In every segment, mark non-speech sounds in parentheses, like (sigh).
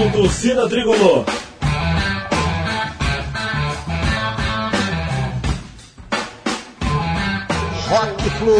Rádio Torcida Tricolor. Rock Flu.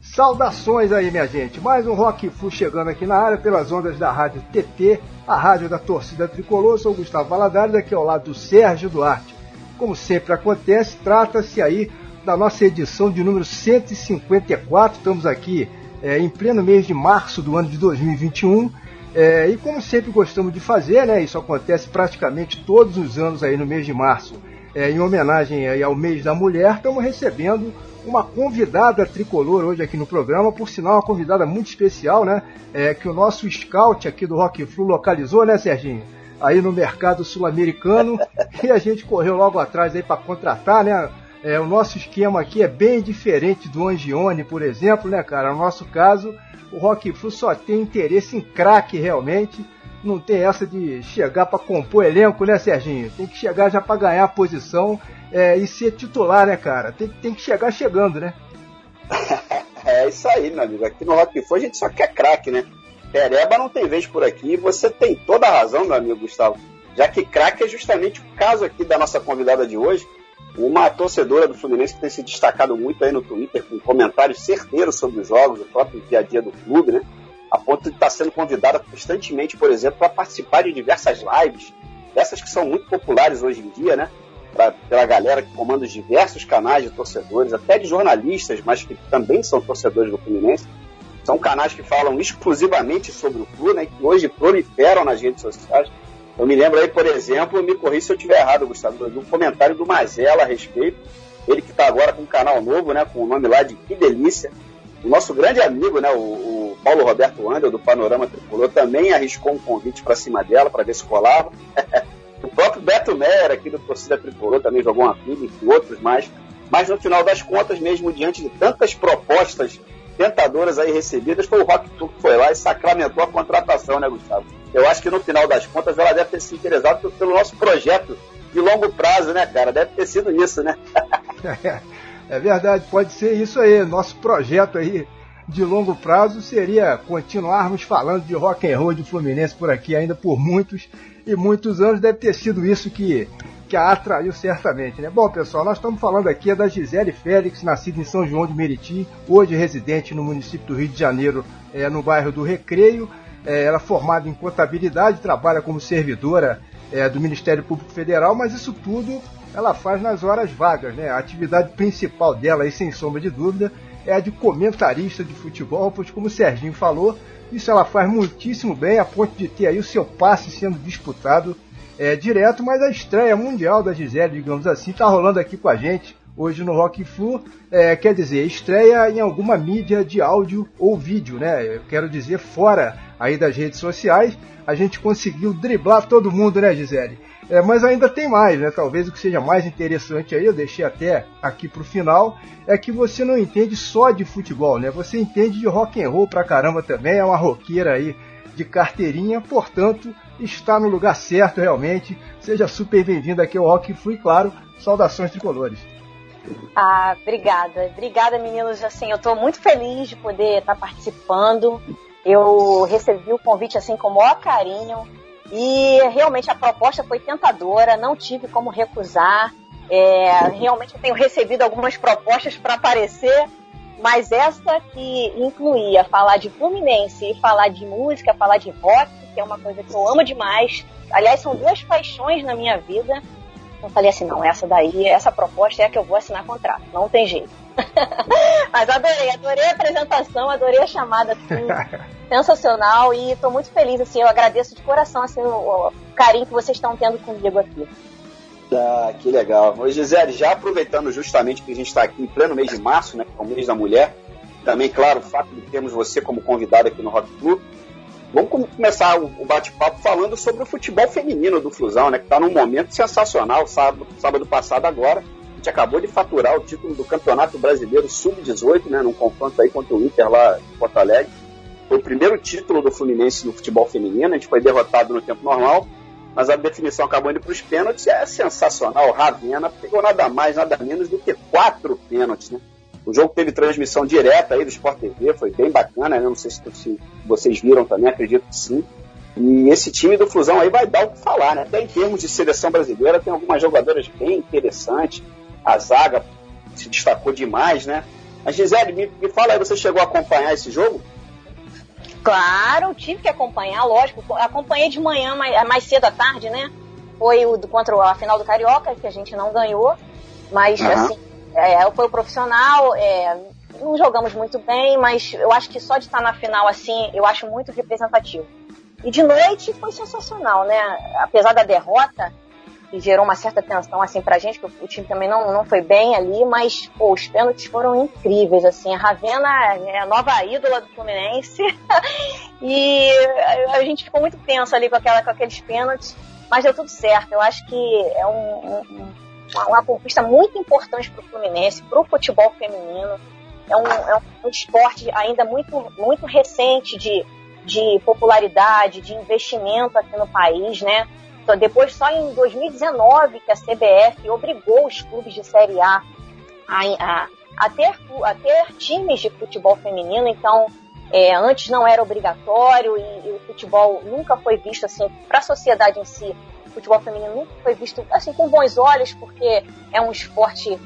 Saudações aí, minha gente. Mais um Rock Flu chegando aqui na área pelas ondas da Rádio TT, a rádio da torcida tricolor. Eu sou o Gustavo Valadares, aqui ao lado do Sérgio Duarte. Como sempre acontece, trata-se aí da nossa edição de número 154. Estamos aqui é, em pleno mês de março do ano de 2021 é, e como sempre gostamos de fazer, né, isso acontece praticamente todos os anos aí no mês de março, é, em homenagem aí ao mês da mulher, estamos recebendo uma convidada tricolor hoje aqui no programa, por sinal uma convidada muito especial, né, é, que o nosso scout aqui do Rock Flu localizou, né, Serginho? Aí no mercado sul-americano (laughs) e a gente correu logo atrás aí para contratar, né? É, o nosso esquema aqui é bem diferente do Angione, por exemplo, né, cara? No nosso caso, o Rock Flu só tem interesse em craque realmente. Não tem essa de chegar para compor elenco, né, Serginho? Tem que chegar já para ganhar a posição é, e ser titular, né, cara? Tem, tem que chegar chegando, né? (laughs) é isso aí, meu amigo. Aqui no Rock Flu a gente só quer craque, né? Pereba não tem vez por aqui. Você tem toda a razão, meu amigo Gustavo. Já que craque é justamente o caso aqui da nossa convidada de hoje uma torcedora do Fluminense que tem se destacado muito aí no Twitter, com comentários certeiros sobre os jogos, o próprio dia a dia do clube, né? A ponto de estar sendo convidada constantemente, por exemplo, para participar de diversas lives, dessas que são muito populares hoje em dia, né? Pra, pela galera que comanda os diversos canais de torcedores, até de jornalistas, mas que também são torcedores do Fluminense. São canais que falam exclusivamente sobre o clube, né? Que hoje proliferam nas redes sociais. Eu me lembro aí, por exemplo, me corri se eu estiver errado, Gustavo, do comentário do Mazela a respeito. Ele que está agora com um canal novo, né? Com o nome lá de Que Delícia. O nosso grande amigo, né? O, o Paulo Roberto Andel, do Panorama Tricolor, também arriscou um convite para cima dela para ver se colava. (laughs) o próprio Beto Meyer, aqui do Torcida Tricolor, também jogou uma pilha, e outros mais. Mas no final das contas, mesmo diante de tantas propostas tentadoras aí recebidas, foi o Rock Tour que foi lá e sacramentou a contratação, né, Gustavo? eu acho que no final das contas ela deve ter se interessado pelo nosso projeto de longo prazo, né, cara? Deve ter sido isso, né? (laughs) é verdade, pode ser isso aí. Nosso projeto aí de longo prazo seria continuarmos falando de rock and roll de Fluminense por aqui ainda por muitos e muitos anos. Deve ter sido isso que, que a atraiu certamente, né? Bom, pessoal, nós estamos falando aqui da Gisele Félix, nascida em São João de Meriti, hoje residente no município do Rio de Janeiro, é, no bairro do Recreio. É, ela é formada em contabilidade, trabalha como servidora é, do Ministério Público Federal, mas isso tudo ela faz nas horas vagas. Né? A atividade principal dela, aí, sem sombra de dúvida, é a de comentarista de futebol, pois, como o Serginho falou, isso ela faz muitíssimo bem, a ponto de ter aí o seu passe sendo disputado é, direto, mas a estreia mundial da Gisele, digamos assim, está rolando aqui com a gente hoje no Rock Flu, é, quer dizer, estreia em alguma mídia de áudio ou vídeo, né? Eu quero dizer, fora aí das redes sociais, a gente conseguiu driblar todo mundo, né, Gisele? É, mas ainda tem mais, né? Talvez o que seja mais interessante aí, eu deixei até aqui pro final, é que você não entende só de futebol, né? Você entende de rock and roll pra caramba também, é uma roqueira aí de carteirinha, portanto, está no lugar certo realmente. Seja super bem-vindo aqui ao Rock Flu e, claro, saudações tricolores. Ah, obrigada. Obrigada, meninos. Assim, eu estou muito feliz de poder estar participando. Eu recebi o convite assim com o maior carinho e realmente a proposta foi tentadora, não tive como recusar. É, realmente eu tenho recebido algumas propostas para aparecer, mas essa que incluía falar de Fluminense e falar de música, falar de rock, que é uma coisa que eu amo demais. Aliás, são duas paixões na minha vida. Eu falei assim, não, essa daí, essa proposta é a que eu vou assinar contrato, não tem jeito. (laughs) Mas adorei, adorei a apresentação, adorei a chamada, assim, (laughs) sensacional e estou muito feliz, assim, eu agradeço de coração, assim, o, o carinho que vocês estão tendo comigo aqui. Ah, que legal. Ô, Gisele, já aproveitando justamente que a gente está aqui em pleno mês de março, né, que é o mês da mulher, também, claro, o fato de termos você como convidado aqui no Rock Club, Vamos começar o bate-papo falando sobre o futebol feminino do Flusão, né? Que está num momento sensacional. Sábado, sábado passado agora, a gente acabou de faturar o título do Campeonato Brasileiro Sub-18, né? Num confronto aí contra o Inter lá em Porto Alegre. Foi o primeiro título do Fluminense no futebol feminino. A gente foi derrotado no tempo normal, mas a definição acabou indo para os pênaltis. É sensacional. Ravena pegou nada mais, nada menos do que quatro pênaltis, né? O jogo teve transmissão direta aí do Sport TV, foi bem bacana, né? Não sei se, se vocês viram também, acredito que sim. E esse time do Fusão aí vai dar o que falar, né? Até em termos de seleção brasileira, tem algumas jogadoras bem interessantes. A zaga se destacou demais, né? Mas Gisele, me, me fala aí, você chegou a acompanhar esse jogo? Claro, tive que acompanhar, lógico. Acompanhei de manhã, mais, mais cedo à tarde, né? Foi o contra a final do Carioca, que a gente não ganhou. Mas, uhum. assim, é, foi o profissional. É, não jogamos muito bem, mas eu acho que só de estar na final, assim, eu acho muito representativo. E de noite foi sensacional, né? Apesar da derrota, que gerou uma certa tensão assim pra gente, que o, time também não, não foi bem ali, mas pô, os pênaltis foram incríveis, assim, a Ravena é a nova ídola do Fluminense (laughs) e a gente ficou muito tenso ali com, aquela, com aqueles pênaltis, mas deu tudo certo, eu acho que é um, um, uma, uma conquista muito importante pro Fluminense, pro futebol feminino, é um, é um esporte ainda muito, muito recente de, de popularidade, de investimento aqui no país, né? Depois, só em 2019, que a CBF obrigou os clubes de Série A a, a, a, ter, a ter times de futebol feminino. Então, é, antes não era obrigatório e, e, o futebol nunca foi visto assim, para a sociedade em si, o futebol feminino nunca foi visto assim com bons olhos, porque é um esporte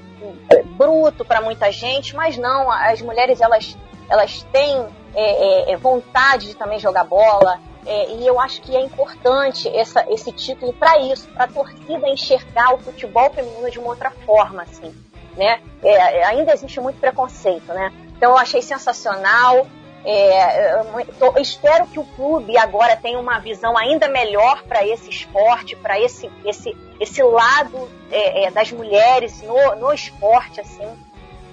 é, bruto para muita gente, mas não, as mulheres elas, elas têm é, é, vontade de também jogar bola, é, e eu acho que é importante essa, esse título para isso, para a torcida enxergar o futebol feminino de uma outra forma, assim, né? É ainda existe muito preconceito, né? Então eu achei sensacional. É, tô, espero que o clube agora tenha uma visão ainda melhor para esse esporte, para esse, esse, esse lado é, é, das mulheres no, no esporte, assim.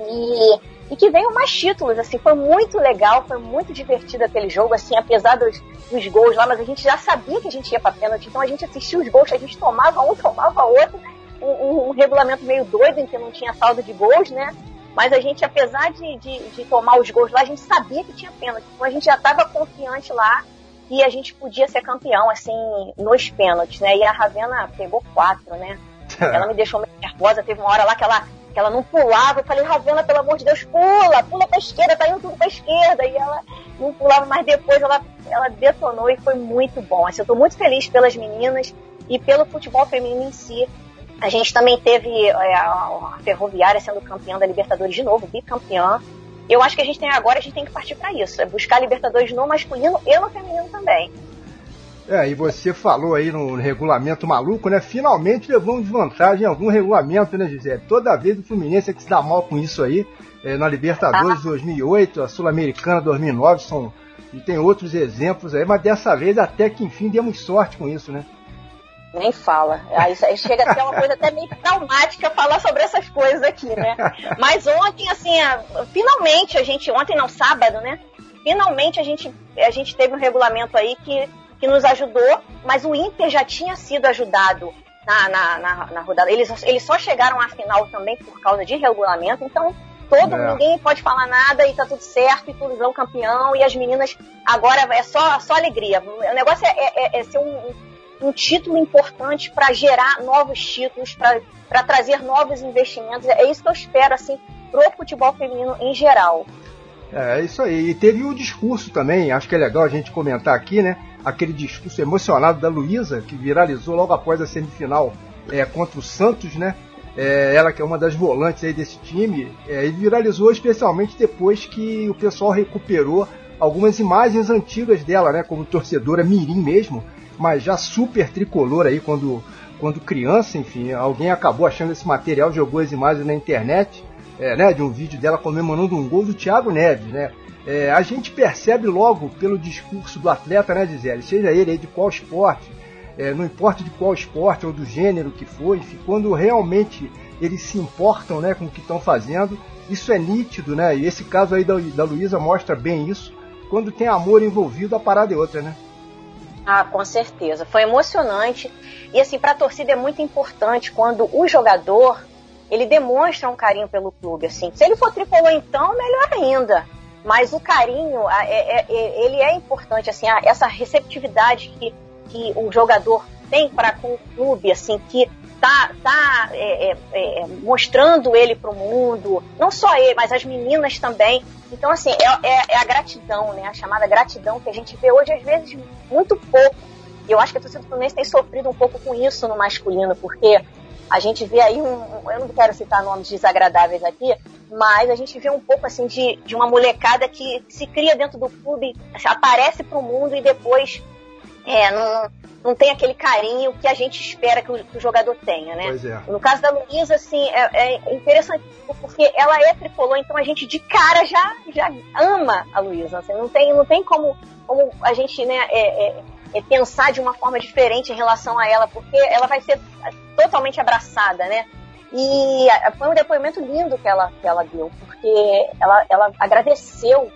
E e que venham mais títulos, assim, foi muito legal, foi muito divertido aquele jogo, assim, apesar dos, dos gols lá, mas a gente já sabia que a gente ia para pênalti, então a gente assistia os gols, a gente tomava um, tomava outro, um, um, um, regulamento meio doido em que não tinha saldo de gols, né? Mas a gente, apesar de, de, de tomar os gols lá, a gente sabia que tinha pênalti, então a gente já estava confiante lá e a gente podia ser campeão, assim, nos pênaltis, né? E a Ravena pegou quatro, né? (laughs) Ela me deixou meio nervosa, teve uma hora lá que ela que ela não pulava. Eu falei, Ravena, pelo amor de Deus, pula, pula pra esquerda, tá indo tudo pra esquerda. E ela não pulava, mas depois ela, ela detonou e foi muito bom. Assim, eu tô muito feliz pelas meninas e pelo futebol feminino em si. A gente também teve é, a Ferroviária sendo campeã da Libertadores de novo, bicampeã. Eu acho que a gente tem agora, a gente tem que partir para isso, é buscar Libertadores no masculino e no feminino também. É, e você falou aí no regulamento maluco, né? Finalmente levamos vantagem em algum regulamento, né, Gisele? Toda vez o Fluminense é que se dá mal com isso aí. É, na Libertadores ah. 2008, a Sul-Americana 2009, são, e tem outros exemplos aí, mas dessa vez até que enfim demos sorte com isso, né? Nem fala. Aí, chega a ser uma coisa até meio traumática falar sobre essas coisas aqui, né? Mas ontem, assim, finalmente a gente, ontem não, sábado, né? Finalmente a gente, a gente teve um regulamento aí que que nos ajudou, mas o Inter já tinha sido ajudado na, na, na, na rodada. Eles, eles só chegaram à final também por causa de regulamento, então todo é. ninguém pode falar nada e tá tudo certo e tudo vão campeão e as meninas agora é só, só alegria. O negócio é, é, é ser um, um título importante para gerar novos títulos, para trazer novos investimentos. É isso que eu espero assim pro futebol feminino em geral. É, é isso aí. E teve o discurso também, acho que é legal a gente comentar aqui, né? aquele discurso emocionado da Luísa, que viralizou logo após a semifinal é, contra o Santos, né? É, ela que é uma das volantes aí desse time, é, e viralizou especialmente depois que o pessoal recuperou algumas imagens antigas dela, né? Como torcedora mirim mesmo, mas já super tricolor aí quando, quando criança, enfim, alguém acabou achando esse material, jogou as imagens na internet, é, né? De um vídeo dela comemorando um gol do Thiago Neves, né? É, a gente percebe logo pelo discurso do atleta, né, Gisele? Seja ele de qual esporte, é, não importa de qual esporte ou do gênero que for, enfim, quando realmente eles se importam né, com o que estão fazendo, isso é nítido, né? E esse caso aí da, da Luísa mostra bem isso. Quando tem amor envolvido, a parada é outra, né? Ah, com certeza. Foi emocionante. E assim, para a torcida é muito importante quando o jogador ele demonstra um carinho pelo clube. Assim, se ele for tricolor, então melhor ainda mas o carinho, é, é, é, ele é importante, assim, essa receptividade que, que o jogador tem para com o clube, assim, que tá, tá é, é, é, mostrando ele para o mundo, não só ele, mas as meninas também. Então, assim, é, é, é, a gratidão, né? A chamada gratidão que a gente vê hoje, às vezes, muito pouco. E eu acho que a torcida do Fluminense tem sofrido um pouco com isso no masculino, porque a gente vê aí um. Eu não quero citar nomes desagradáveis aqui, mas a gente vê um pouco assim de, de uma molecada que se cria dentro do clube, aparece para o mundo e depois é, não, não tem aquele carinho que a gente espera que o, que o jogador tenha, né? É. No caso da Luísa, assim, é, é, interessante porque ela é tricolor, então a gente de cara já, já ama a Luísa. Assim, não, tem, não tem como, como a gente né, é, é, é, pensar de uma forma diferente em relação a ela, porque ela vai ser totalmente abraçada, né? E foi um depoimento lindo que ela, que ela deu, porque ela, ela agradeceu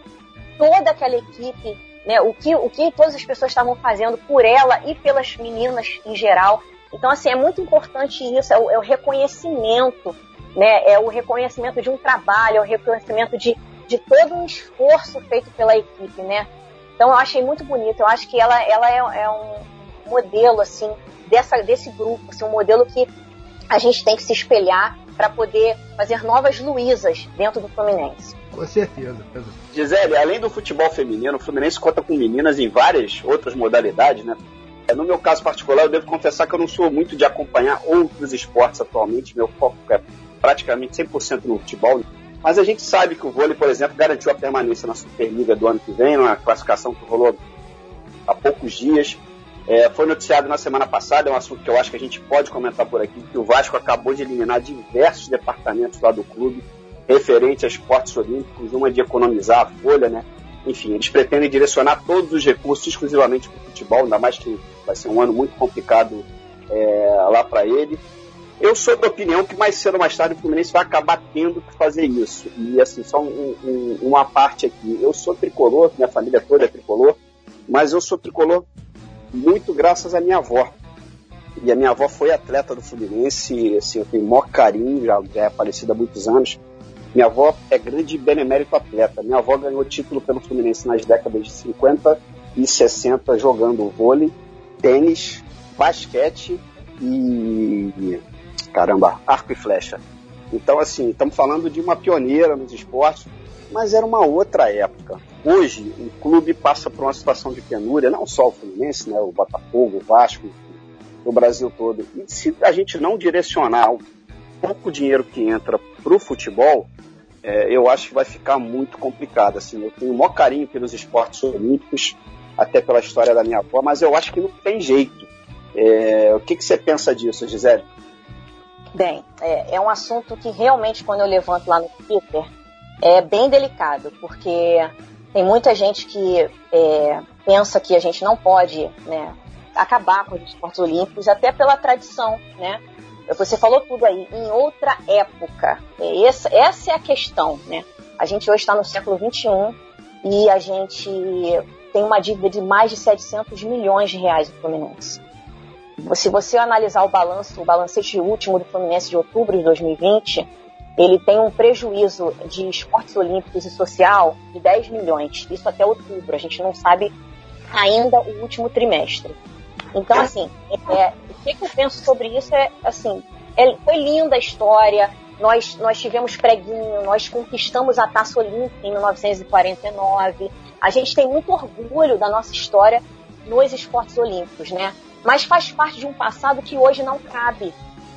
toda aquela equipe, né, o, que, o que todas as pessoas estavam fazendo por ela e pelas meninas em geral. Então, assim, é muito importante isso, é o, é o reconhecimento, né, é o reconhecimento de um trabalho, é o reconhecimento de, de todo um esforço feito pela equipe, né. Então, eu achei muito bonito, eu acho que ela, ela é, é um modelo, assim, dessa, desse grupo, assim, um modelo que a gente tem que se espelhar para poder fazer novas Luísas dentro do Fluminense. Com certeza. Gisele, além do futebol feminino, o Fluminense conta com meninas em várias outras modalidades, né? No meu caso particular, eu devo confessar que eu não sou muito de acompanhar outros esportes atualmente. Meu foco é praticamente 100% no futebol. Mas a gente sabe que o vôlei, por exemplo, garantiu a permanência na Superliga do ano que vem, na classificação que rolou há poucos dias. É, foi noticiado na semana passada, é um assunto que eu acho que a gente pode comentar por aqui, que o Vasco acabou de eliminar diversos departamentos lá do clube referente a esportes olímpicos, uma de economizar a folha, né? Enfim, eles pretendem direcionar todos os recursos exclusivamente para o futebol, ainda mais que vai ser um ano muito complicado é, lá para ele. Eu sou da opinião que mais cedo ou mais tarde o Fluminense vai acabar tendo que fazer isso. E assim, só um, um, uma parte aqui. Eu sou tricolor, minha família toda é tricolor, mas eu sou tricolor muito graças à minha avó. E a minha avó foi atleta do Fluminense, assim, eu tenho maior carinho, já, já é falecida há muitos anos. Minha avó é grande benemérito atleta. Minha avó ganhou título pelo Fluminense nas décadas de 50 e 60 jogando vôlei, tênis, basquete e caramba, arco e flecha. Então assim, estamos falando de uma pioneira nos esportes, mas era uma outra época. Hoje, o clube passa por uma situação de penúria, não só o Fluminense, né, o Botafogo, o Vasco, o Brasil todo. E se a gente não direcionar o pouco dinheiro que entra para o futebol, é, eu acho que vai ficar muito complicado. Assim, eu tenho o maior carinho pelos esportes olímpicos, até pela história da minha avó, mas eu acho que não tem jeito. É, o que, que você pensa disso, Gisele? Bem, é, é um assunto que realmente, quando eu levanto lá no Twitter, é bem delicado, porque tem muita gente que é, pensa que a gente não pode né, acabar com os esportes olímpicos, até pela tradição, né? Você falou tudo aí, em outra época. É, essa, essa é a questão, né? A gente hoje está no século XXI e a gente tem uma dívida de mais de 700 milhões de reais do Fluminense. Se você analisar o balanço, o balancete último do Fluminense de outubro de 2020, ele tem um prejuízo de esportes olímpicos e social de 10 milhões. Isso até outubro. A gente não sabe ainda o último trimestre. Então, assim, é, o que, eu penso sobre isso é, assim, é, foi linda a história. Nós, nós tivemos preguinho, nós conquistamos a Taça Olímpica em 1949. A gente tem muito orgulho da nossa história nos esportes olímpicos, né? Mas faz parte de um passado que hoje não cabe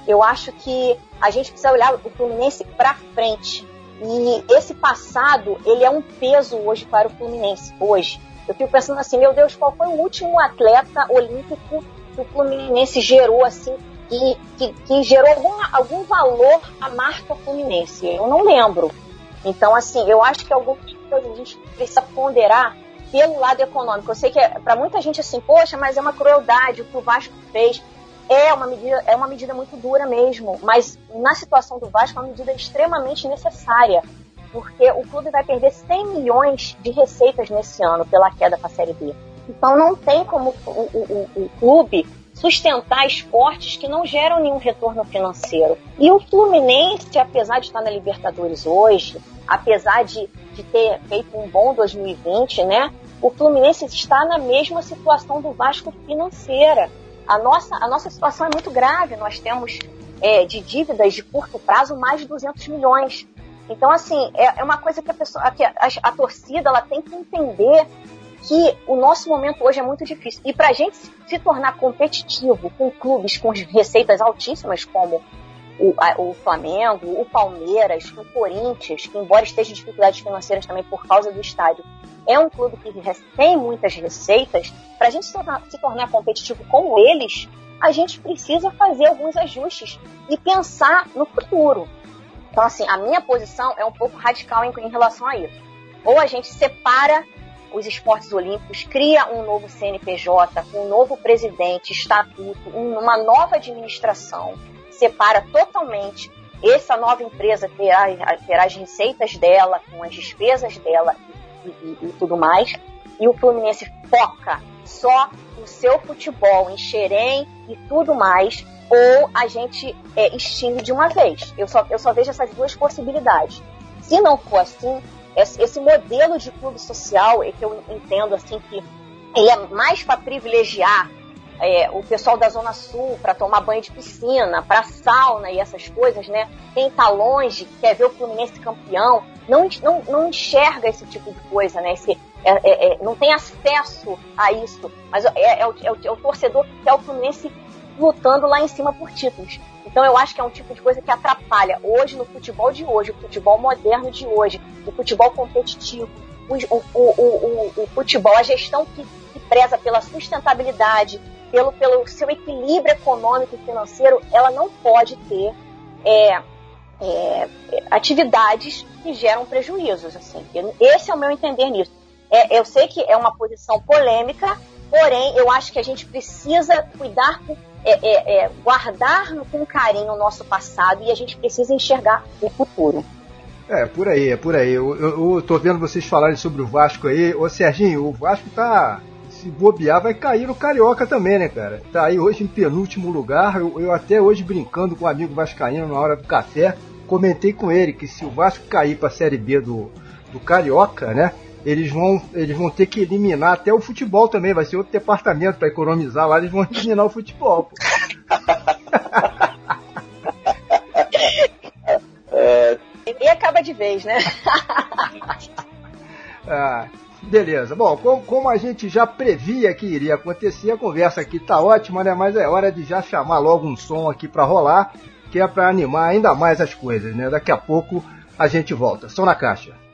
eu acho que a gente precisa olhar o Fluminense para frente. E esse passado, ele é um peso hoje para o Fluminense, hoje. Eu fico pensando assim, meu Deus, qual foi o último atleta olímpico que o Fluminense gerou assim, e que, que gerou algum, algum valor à marca Fluminense? Eu não lembro. Então, assim, eu acho que algumas coisas a gente precisa ponderar pelo lado econômico. Eu sei que é, para muita gente assim, poxa, mas é uma crueldade o que o Vasco fez é uma medida, é uma medida muito dura mesmo, mas na situação do Vasco é uma medida extremamente necessária, porque o clube vai perder 100 milhões de receitas nesse ano pela queda para a Série B. Então não tem como o, o, o, clube sustentar esportes que não geram nenhum retorno financeiro. E o Fluminense, apesar de estar na Libertadores hoje, apesar de, de ter feito um bom 2020, né? O Fluminense está na mesma situação do Vasco financeira a nossa, a nossa situação é muito grave. Nós temos é, de dívidas de curto prazo mais de 200 milhões. Então, assim, é, é uma coisa que a pessoa, que a, a, torcida, ela tem que entender que o nosso momento hoje é muito difícil. E para a gente se tornar competitivo com clubes com receitas altíssimas, como o, a, o, Flamengo, o Palmeiras, o Corinthians, que embora esteja em dificuldades financeiras também por causa do estádio, é um clube que tem muitas receitas. Para a gente se tornar, se tornar competitivo com eles, a gente precisa fazer alguns ajustes e pensar no futuro. Então, assim, a minha posição é um pouco radical em, em relação a isso. Ou a gente separa os esportes olímpicos, cria um novo CNPJ, um novo presidente, estatuto, uma nova administração, separa totalmente essa nova empresa terá, terá as receitas dela, com as despesas dela e, e, tudo mais, e o Fluminense foca só no seu futebol, em Xerém e tudo mais, ou a gente é, extingue de uma vez. Eu só, eu só vejo essas duas possibilidades. Se não for assim, esse modelo de clube social é que eu entendo assim que ele é mais para privilegiar é, o pessoal da Zona Sul para tomar banho de piscina, para sauna e essas coisas, né? Quem está longe, quer ver o Fluminense campeão, não, não, não enxerga esse tipo de coisa, né? Esse, é, é, é não tem acesso a isso. Mas é, é, é, o, é o torcedor que quer o Fluminense lutando lá em cima por títulos. Então eu acho que é um tipo de coisa que atrapalha hoje no futebol de hoje, o futebol moderno de hoje, o futebol competitivo, o, o, o, o futebol, a gestão que, que preza pela sustentabilidade, pelo, pelo seu equilíbrio econômico e financeiro, ela não pode ter é, é, atividades que geram prejuízos. Assim. Esse é o meu entender nisso. É, eu sei que é uma posição polêmica, porém eu acho que a gente precisa cuidar, é, é, é, guardar com carinho o nosso passado e a gente precisa enxergar o futuro. É, por aí, é por aí. Eu, eu, eu tô vendo vocês falarem sobre o Vasco aí. Ô Serginho, o Vasco tá se bobear, vai cair no Carioca também, né, cara? Tá aí hoje em penúltimo lugar. Eu, eu até hoje brincando com um amigo Vascaíno na hora do café, comentei com ele que se o Vasco cair para a Série B do, do Carioca, né? Eles vão, eles vão ter que eliminar até o futebol também, vai ser outro departamento para economizar lá, eles vão eliminar o futebol. Pô. (laughs) é... E acaba de vez, né? (laughs) ah, Beleza. Bom, como, a gente já previa que iria acontecer, a conversa aqui tá ótima, né? Mas é hora de já chamar logo um som aqui para rolar, que é para animar ainda mais as coisas, né? Daqui a pouco a gente volta. Som na caixa.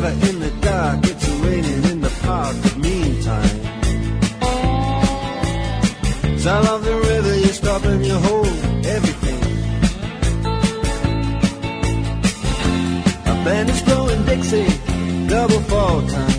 shiver in the dark. It's raining in the park. Meantime, sound of the river, you're stopping, you hold everything. A band is blowing Dixie, double fall time.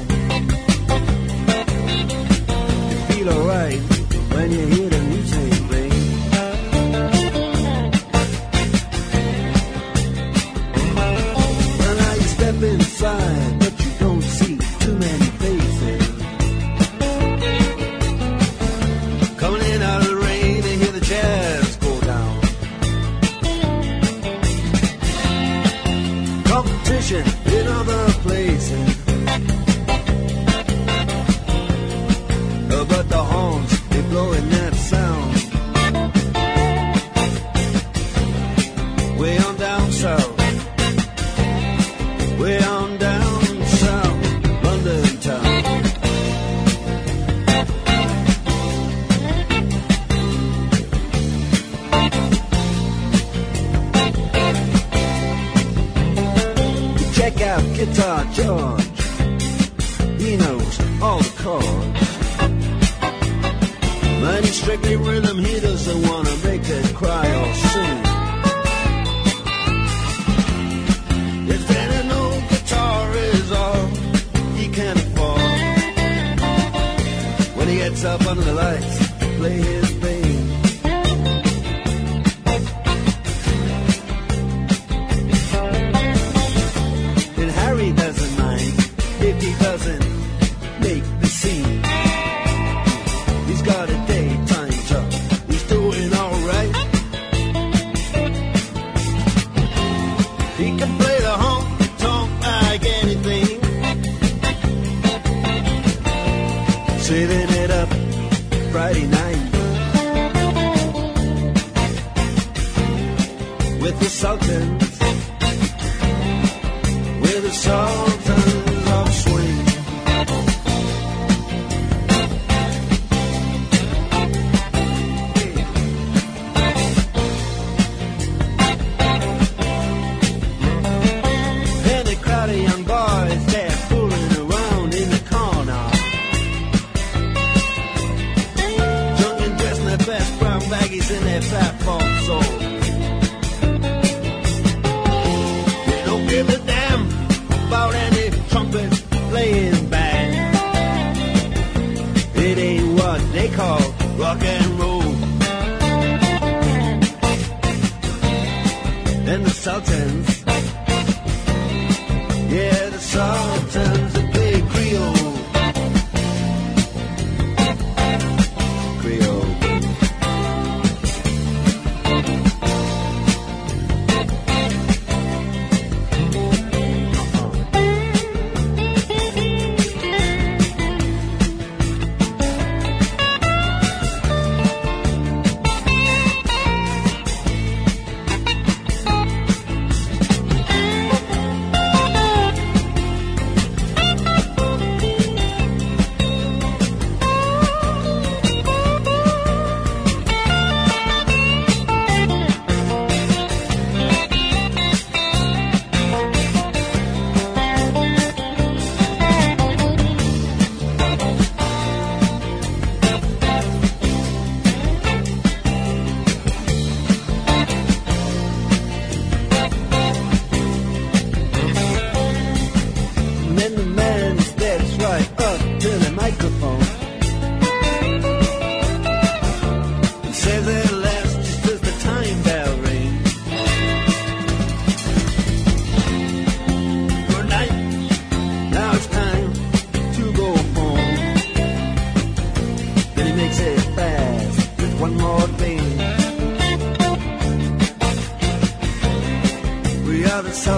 Sultans.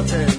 mountain.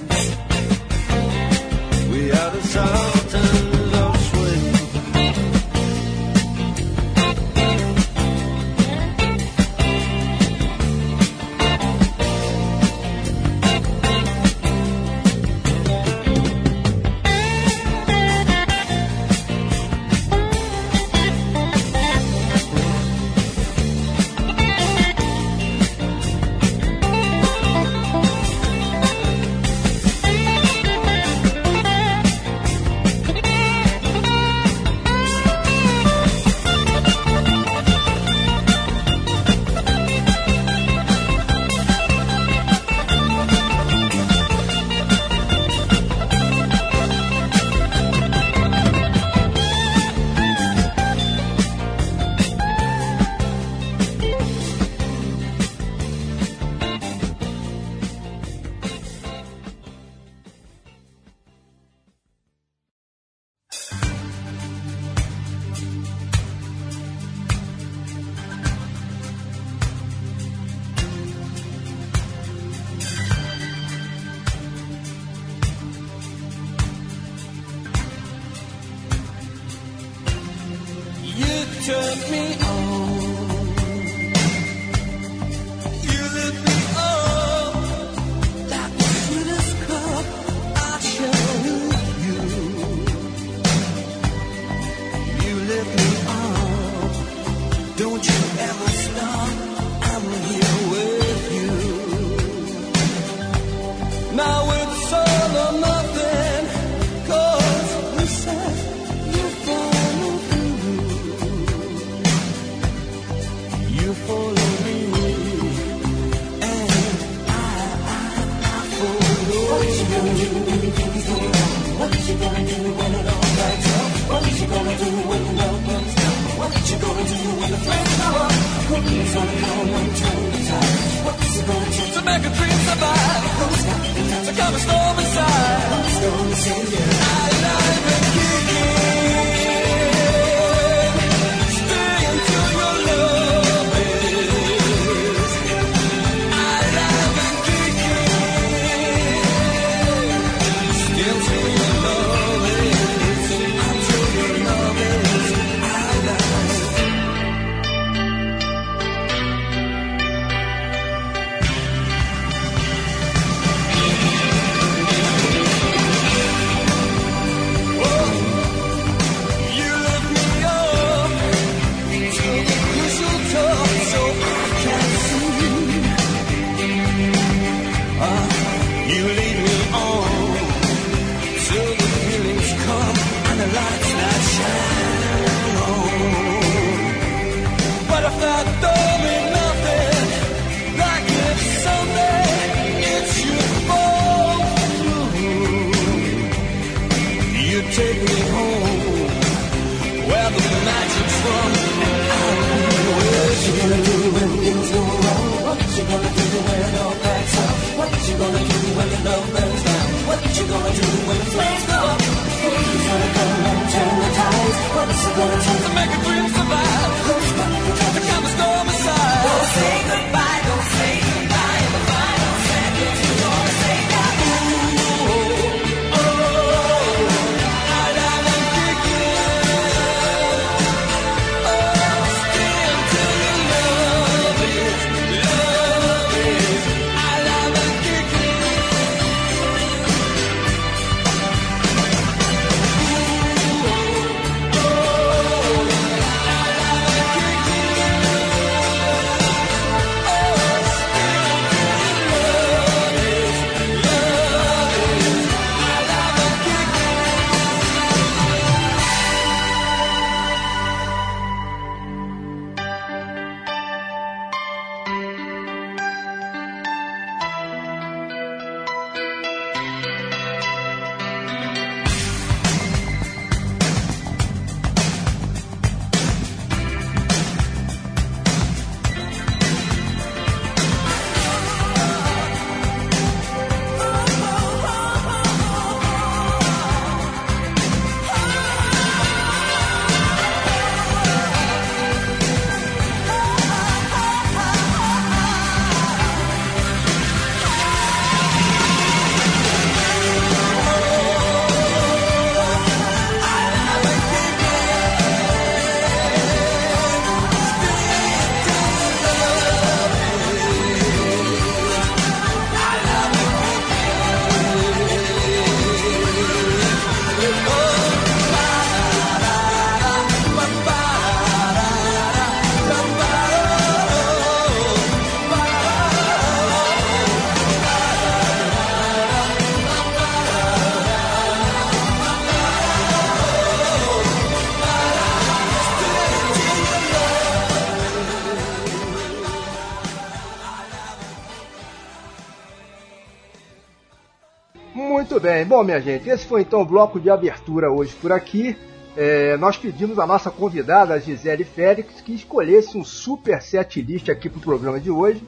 Bem, bom minha gente, esse foi então o bloco de abertura hoje por aqui. É, nós pedimos a nossa convidada, a Gisele Félix, que escolhesse um super set list aqui para o programa de hoje.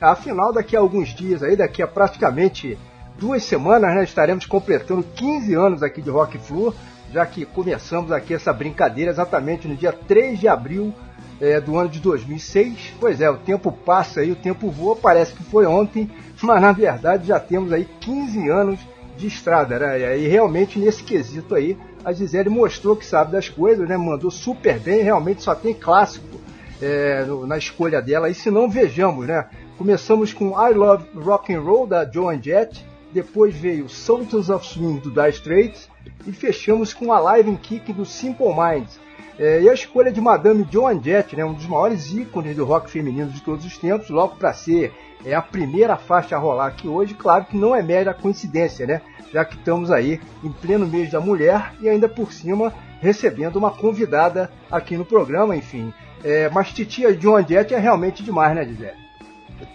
Afinal, daqui a alguns dias, aí, daqui a praticamente duas semanas, né, estaremos completando 15 anos aqui de Rock Flu, já que começamos aqui essa brincadeira exatamente no dia 3 de abril é, do ano de 2006. Pois é, o tempo passa aí, o tempo voa, parece que foi ontem, mas na verdade já temos aí 15 anos de estrada, né? E realmente nesse quesito aí, a Gisele mostrou que sabe das coisas, né? Mandou super bem, realmente só tem clássico é, na escolha dela. E se não, vejamos, né? Começamos com I Love Rock and Roll da Joan Jett, depois veio Sultans of Swing do Dire Straits e fechamos com Alive and Kick do Simple Minds. É, e a escolha de Madame Joan Jett, né, um dos maiores ícones do rock feminino de todos os tempos, logo para ser é a primeira faixa a rolar aqui hoje, claro que não é mera coincidência, né? Já que estamos aí em pleno mês da mulher e ainda por cima recebendo uma convidada aqui no programa, enfim. É, mas Titia John Jett é realmente demais, né, Gisele?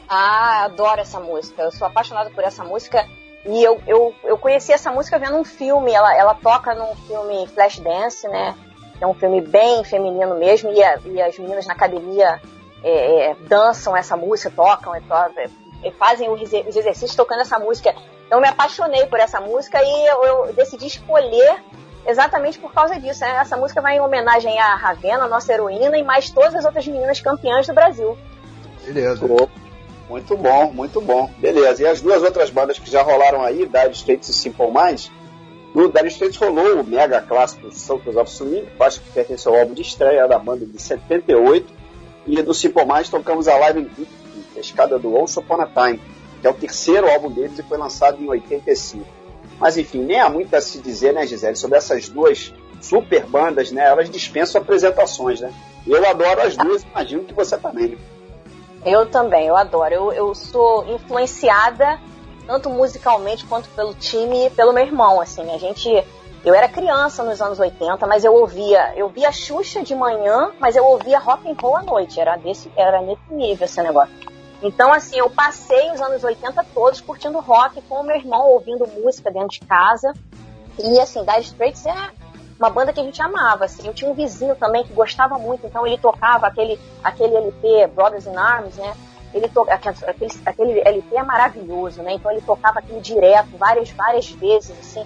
Ah, adoro essa música. Eu sou apaixonada por essa música. E eu, eu, eu conheci essa música vendo um filme. Ela, ela toca num filme Flashdance, né? É um filme bem feminino mesmo. E, a, e as meninas na academia é, é, dançam essa música, tocam, e, e fazem os, os, exercícios tocando essa música. Então eu me apaixonei por essa música e eu, eu decidi escolher exatamente por causa disso. Né? Essa música vai em homenagem à Ravena, nossa heroína, e mais todas as outras meninas campeãs do Brasil. Beleza. Muito bom, muito bom. Beleza. E as duas outras bandas que já rolaram aí, Dire Straits e Simple Minds, no Dire Straits rolou o mega clássico Sultans of Swing, acho que pertence ao álbum de estreia da banda de 78, e do Simple Minds tocamos a Live in a escada do Once Upon a Time, que é o terceiro álbum deles e foi lançado em 85. Mas enfim, nem há muito a se dizer, né, Gisele, sobre essas duas super bandas, né? Elas dispensam apresentações, né? Eu adoro as duas, imagino que você também. Né? Eu também, eu adoro. Eu, eu sou influenciada tanto musicalmente quanto pelo time e pelo meu irmão, assim. A gente eu era criança nos anos 80, mas eu ouvia, eu via Xuxa de manhã, mas eu ouvia rock and roll à noite. Era desse, era nesse nível esse negócio. Então, assim, eu passei os anos 80 todos curtindo rock com o meu irmão, ouvindo música dentro de casa. E, assim, Dire Straits é uma banda que a gente amava, assim. Eu tinha um vizinho também que gostava muito, então ele tocava aquele, aquele LP, Brothers in Arms, né? Ele to... aquele, aquele LP é maravilhoso, né? Então ele tocava aquilo direto, várias, várias vezes, assim.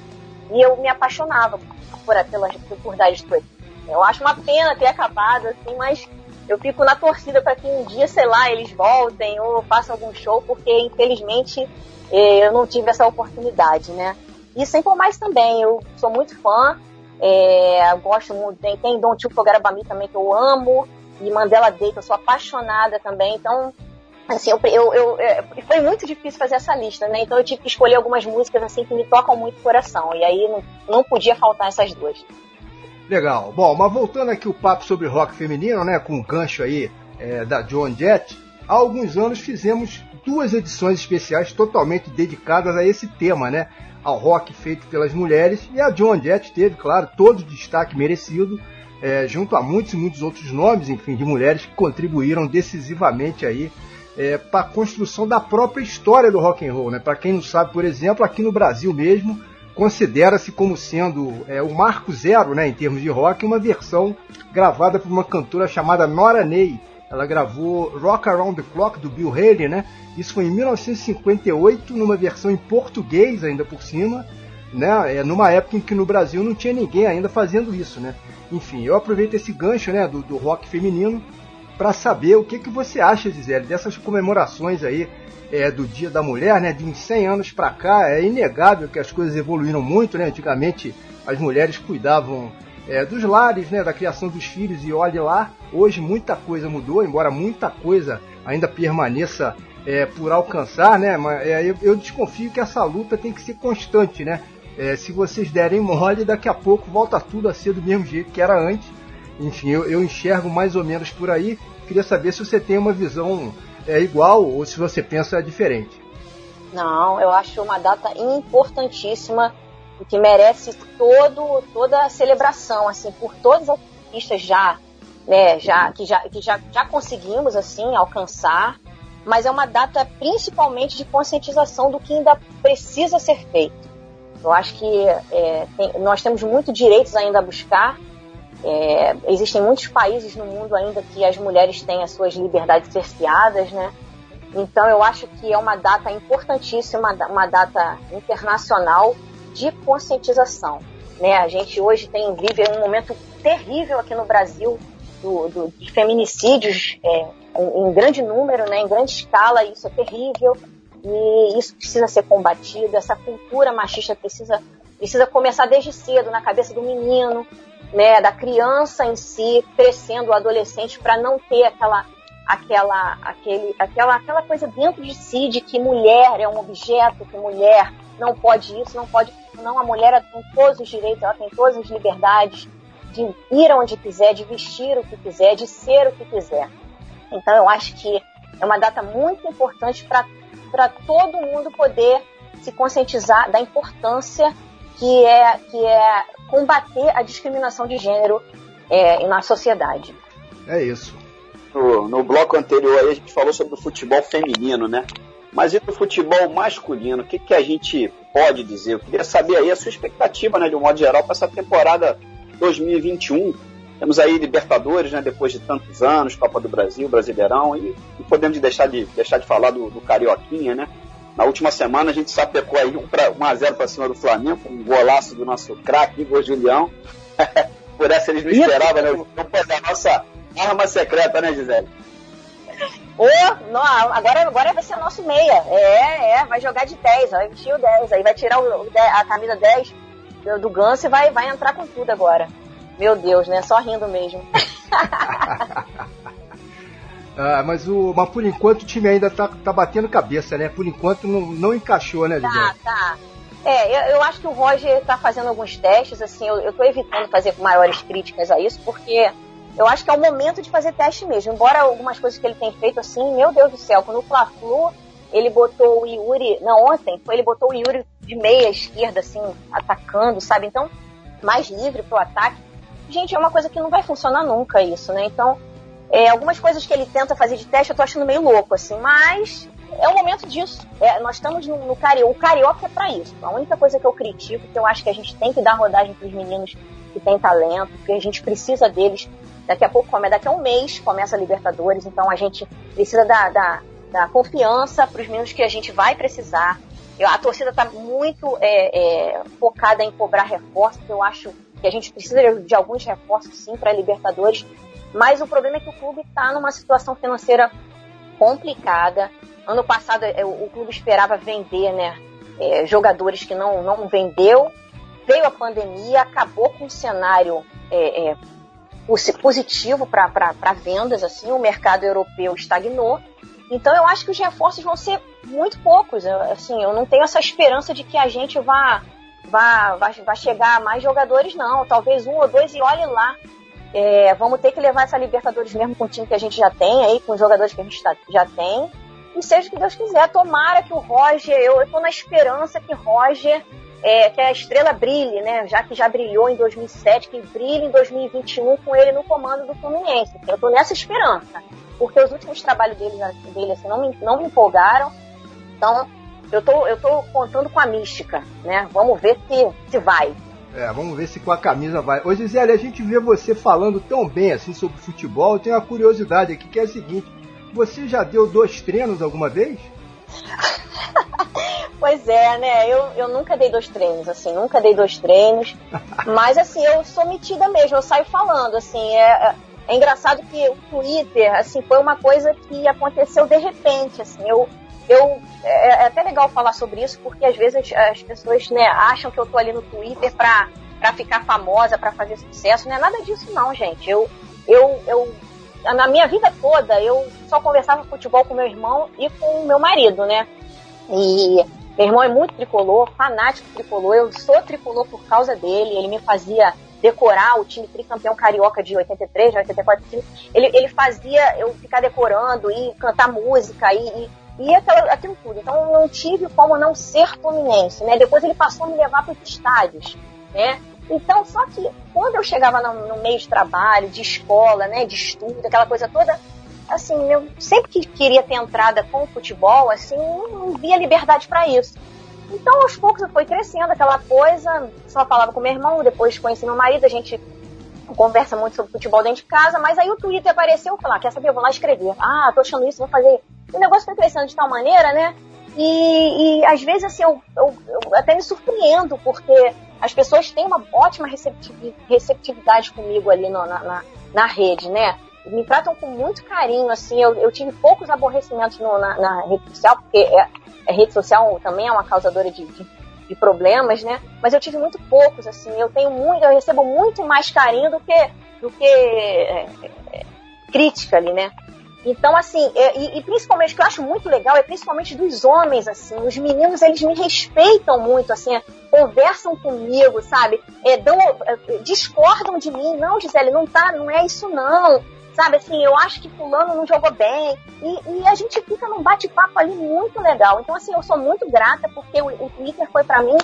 E eu me apaixonava por, pela, por Dire Straits. Eu acho uma pena ter acabado, assim, mas eu fico na torcida para que um dia, sei lá, eles voltem ou façam algum show, porque infelizmente eh, eu não tive essa oportunidade, né? E sem por mais também, eu sou muito fã, é, gosto muito, tem, tem Forget About Me também que eu amo, e Mandela Day que eu sou apaixonada também, então assim, eu, eu, eu, é, foi muito difícil fazer essa lista, né? Então eu tive que escolher algumas músicas assim que me tocam muito o coração. E aí não, não podia faltar essas duas. Legal. Bom, mas voltando aqui o papo sobre rock feminino, né? Com o gancho aí é, da Joan Jett, há alguns anos fizemos duas edições especiais totalmente dedicadas a esse tema, né? Ao rock feito pelas mulheres. E a Joan Jett teve, claro, todo o destaque merecido. É, junto a muitos e muitos outros nomes, enfim, de mulheres que contribuíram decisivamente aí é, para a construção da própria história do rock and roll. Né? Para quem não sabe, por exemplo, aqui no Brasil mesmo, considera-se como sendo é, o marco zero né, em termos de rock, uma versão gravada por uma cantora chamada Nora Ney. Ela gravou Rock Around the Clock do Bill Haley, né? Isso foi em 1958, numa versão em português ainda por cima, né? É numa época em que no Brasil não tinha ninguém ainda fazendo isso, né? Enfim, eu aproveito esse gancho, né, do, do rock feminino para saber o que, que você acha, Gisele, dessas comemorações aí é, do Dia da Mulher, né? De uns 100 anos para cá, é inegável que as coisas evoluíram muito, né? Antigamente as mulheres cuidavam é, dos lares, né? Da criação dos filhos e olhe lá, hoje muita coisa mudou, embora muita coisa ainda permaneça é, por alcançar, né? Mas é, eu, eu, desconfio que essa luta tem que ser constante, né? É, se vocês derem mole, daqui a pouco volta tudo a ser do mesmo jeito que era antes enfim, eu, eu enxergo mais ou menos por aí. Queria saber se você tem uma visão é, igual ou se você pensa diferente. Não, eu acho uma data importantíssima e que merece todo, toda a celebração, assim, por todas as pistas já, né, já, que, já, que já, já conseguimos, assim, alcançar, mas é uma data principalmente de conscientização do que ainda precisa ser feito. Eu acho que é, tem, nós temos muitos direitos ainda a buscar é, existem muitos países no mundo ainda que as mulheres têm as suas liberdades cerceadas, né? Então eu acho que é uma data importantíssima, uma data internacional de conscientização. Né? A gente hoje tem vive um momento terrível aqui no Brasil do, do de feminicídios é, em, em, grande número, né? em grande escala, isso é terrível. E isso precisa ser combatido, essa cultura machista precisa, precisa começar desde cedo, na cabeça do menino, né, da criança em si, crescendo, o adolescente, para não ter aquela, aquela, aquele, aquela, aquela coisa dentro de si de que mulher é um objeto, que mulher não pode isso, não pode não. A mulher tem todos os direitos, ela tem todas as liberdades de ir onde quiser, de vestir o que quiser, de ser o que quiser. Então eu acho que é uma data muito importante para todo mundo poder se conscientizar da importância que é, que é combater a discriminação de gênero é, na sociedade. É isso. No, no bloco anterior aí a gente falou sobre o futebol feminino, né? Mas e do futebol masculino? O que, que a gente pode dizer? Eu queria saber aí a sua expectativa, né, de um modo geral, para essa temporada 2021 temos aí Libertadores, né, depois de tantos anos, Copa do Brasil, Brasileirão, e não podemos deixar de, deixar de falar do, do Carioquinha, né? Na última semana a gente sapecou aí 1 um, a 0 para cima do Flamengo, um golaço do nosso craque, Igor Julião. (laughs) Por essa eles não esperavam, né? Não pode a nossa arma secreta, né, Gisele? Ô, não, agora, agora vai ser nosso meia. É, é, vai jogar de 10, vai vestir o 10, aí vai tirar o, o a camisa 10 do, do Ganso e vai, vai entrar com tudo agora. Meu Deus, né? Só rindo mesmo. (laughs) ah, mas, o, mas por enquanto o time ainda tá, tá batendo cabeça, né? Por enquanto não, não encaixou, né, Gisele? Tá, tá. É, eu, eu, acho que o Roger tá fazendo alguns testes, assim, eu, eu tô evitando fazer maiores críticas a isso, porque eu acho que é o momento de fazer teste mesmo. Embora algumas coisas que ele tem feito, assim, meu Deus do céu, quando o Fla-Flu, ele botou o Yuri, não, ontem, foi ele botou o Yuri de meia esquerda, assim, atacando, sabe? Então, mais livre pro ataque gente, é uma coisa que não vai funcionar nunca isso, né? Então, é, algumas coisas que ele tenta fazer de teste eu tô achando meio louco, assim, mas é o momento disso. É, nós estamos no, no carioca. O carioca é para isso. A única coisa que eu critico, que eu acho que a gente tem que dar rodagem para os meninos que têm talento, porque a gente precisa deles. Daqui a pouco, come, daqui a um mês, começa a Libertadores, então a gente precisa da, da, da confiança para os meninos que a gente vai precisar. Eu, a torcida está muito é, é, focada em cobrar reforços, eu acho que a gente precisa de alguns reforços sim para Libertadores, mas o problema é que o clube está numa situação financeira complicada. Ano passado é, o clube esperava vender né, é, jogadores que não, não vendeu, veio a pandemia, acabou com um cenário é, é, positivo para vendas, assim, o mercado europeu estagnou. Então eu acho que os reforços vão ser muito poucos. assim, eu não tenho essa esperança de que a gente vá vai, vai, vai chegar a mais jogadores, não. Talvez um ou dois e olhe lá. É, vamos ter que levar essa Libertadores mesmo com o time que a gente já tem aí, com os jogadores que a gente tá, já tem. E seja o que Deus quiser. Tomara que o Roger, eu, tô na esperança que Roger, é, que a estrela brilhe, né? Já que já brilhou em 2007, que brilhe em 2021 com ele no comando do Fluminense. Eu tô nessa esperança. Porque os últimos trabalhos dele, dele assim, não, me, não me empolgaram. Então, eu tô, eu tô contando com a mística, né? Vamos ver se, se vai. É, vamos ver se com a camisa vai. Ô Gisele, a gente vê você falando tão bem assim sobre futebol. Eu tenho uma curiosidade aqui que é a seguinte: você já deu dois treinos alguma vez? (laughs) pois é, né? Eu, eu nunca dei dois treinos, assim, nunca dei dois treinos. (laughs) mas assim, eu sou metida mesmo, eu saio falando, assim, é, é, é engraçado que o Twitter, assim, foi uma coisa que aconteceu de repente, assim, eu eu é, é, até legal falar sobre isso porque às vezes as pessoas né, acham que eu tô ali no Twitter pra, pra ficar famosa, pra fazer sucesso. Não é nada disso não, gente. Eu, eu, eu na minha vida toda eu só conversava futebol com meu irmão e com meu marido, né? E meu irmão é muito tricolor, fanático tricolor. Eu sou tricolor por causa dele. Ele me fazia decorar o time tricampeão carioca de 83, 84. Ele, ele fazia eu ficar decorando e cantar música e, e e aquilo, aquilo tudo. Então eu não tive como não ser fluminense, né? Depois ele passou a me levar para os estádios, né? Então, só que quando eu chegava no, no, meio de trabalho, de escola, né, de estudo, aquela coisa toda, assim, eu sempre que queria ter entrada com o futebol, assim, não via liberdade para isso. Então, aos poucos, fui crescendo aquela coisa, só falava com meu irmão, depois conheci meu marido, a gente conversa muito sobre futebol dentro de casa, mas aí o Twitter apareceu, eu falei, ah, quer saber, eu vou lá escrever. Ah, tô achando isso, vou fazer o negócio foi crescendo de tal maneira, né? E, e às vezes, assim, eu, eu, eu, até me surpreendo, porque as pessoas têm uma ótima receptividade comigo ali no, na, na, na, rede, né? me tratam com muito carinho, assim, eu, eu tive poucos aborrecimentos no, na, na, rede social, porque é, a rede social também é uma causadora de, de, de, problemas, né? Mas eu tive muito poucos, assim, eu tenho muito, eu recebo muito mais carinho do que, do que é, é, crítica ali, né? Então, assim, é, e, e, principalmente o que eu acho muito legal é principalmente dos homens, assim, os meninos eles me respeitam muito, assim, conversam comigo, sabe? É, dão, é, discordam de mim, não, Gisele, não tá, não é isso não, sabe? Assim, eu acho que fulano não jogou bem e, e a gente fica num bate-papo ali muito legal. Então, assim, eu sou muito grata porque o, o Twitter foi para mim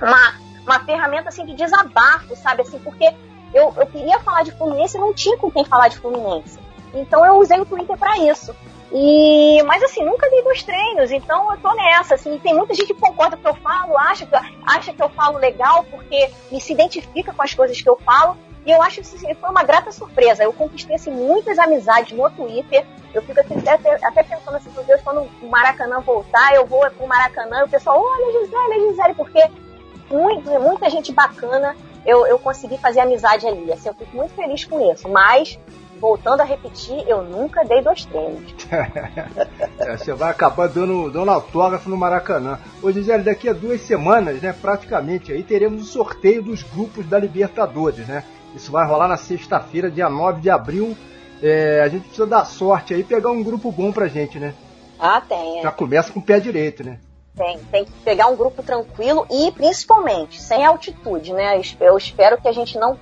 uma, uma ferramenta assim de desabafo, sabe? Assim, porque eu, eu queria falar de Fluminense e não tinha com quem falar de Fluminense. Então eu usei o Twitter para isso. E, mas assim, nunca dei dois treinos, então eu tô nessa, assim, tem muita gente que concorda com o que eu falo, acha que, acha que eu falo legal porque me se identifica com as coisas que eu falo, e eu acho que assim, foi uma grata surpresa. Eu conquistei assim, muitas amizades no Twitter. Eu fico até, até, até pensando assim, meu Deus, quando o Maracanã voltar, eu vou pro Maracanã e o pessoal, olha Gisele, Gisele, porque muito, muita gente bacana eu, eu consegui fazer amizade ali. Assim, eu fico muito feliz com isso. Mas voltando a repetir, eu nunca dei dois treinos. (laughs) é, você vai acabar dando, dando autógrafo no Maracanã. Ô Gisele, daqui a duas semanas, né, praticamente, aí teremos o sorteio dos grupos da Libertadores, né? Isso vai rolar na sexta-feira, dia 9 de abril. É, a gente precisa dar sorte aí pegar um grupo bom pra gente, né? Ah, tem. É. Já começa com o pé direito, né? Tem, tem que pegar um grupo tranquilo e principalmente sem altitude, né? Eu espero que a gente não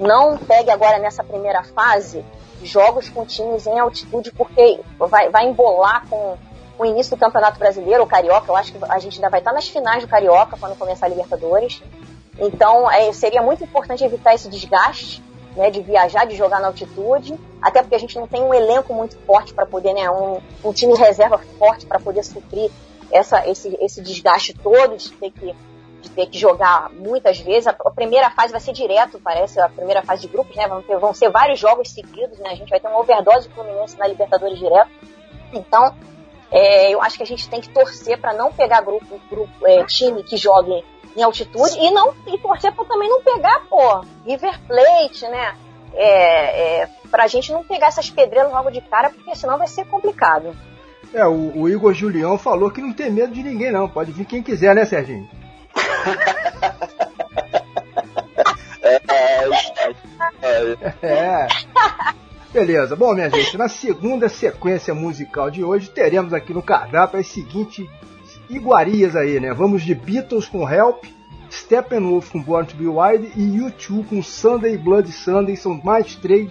não pegue agora nessa primeira fase jogos com times em altitude, porque vai, vai embolar com o início do Campeonato Brasileiro, o Carioca. Eu acho que a gente ainda vai estar nas finais do Carioca quando começar a Libertadores. Então, é, seria muito importante evitar esse desgaste. Né, de viajar, de jogar na altitude, até porque a gente não tem um elenco muito forte para poder, né, um, um time reserva forte para poder suprir essa, esse, esse desgaste todo de ter que de ter que jogar muitas vezes. A, a, primeira fase vai ser direto, parece, a primeira fase de grupos, né? Vão, ter, vão ser vários jogos seguidos, né? A gente vai ter uma overdose de Fluminense na Libertadores direto. Então, é, eu acho que a gente tem que torcer para não pegar grupo, grupo é, time que jogue em altitude e não e torcer para também não pegar, pô, River Plate, né? É, é, pra gente não pegar essas pedreiras logo de cara, porque senão vai ser complicado. É, o, o Igor Julião falou que não tem medo de ninguém, não. Pode vir quem quiser, né, Serginho? (laughs) é. Beleza. Bom, minha gente, na segunda sequência musical de hoje, teremos aqui no cardápio as seguintes iguarias aí, né? Vamos de Beatles com Help, Steppenwolf com Born to Be Wild e U2 com Sunday Blood Sunday. São mais três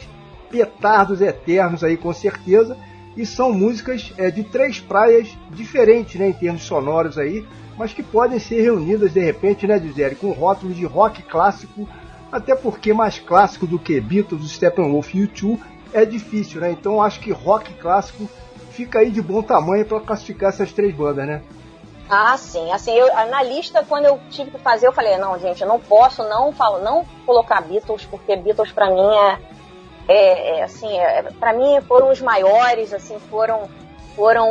petardos eternos aí, com certeza. E são músicas é, de três praias diferentes, né? Em termos sonoros aí mas que podem ser reunidas de repente, né, Gisele, com rótulos de rock clássico, até porque mais clássico do que Beatles, Steppenwolf e U2 é difícil, né? Então acho que rock clássico fica aí de bom tamanho para classificar essas três bandas, né? Ah, sim. Assim, eu, na lista, quando eu tive que fazer, eu falei, não, gente, eu não posso não, falo, não colocar Beatles, porque Beatles para mim é, é, é assim, é, para mim foram os maiores, assim, foram, foram,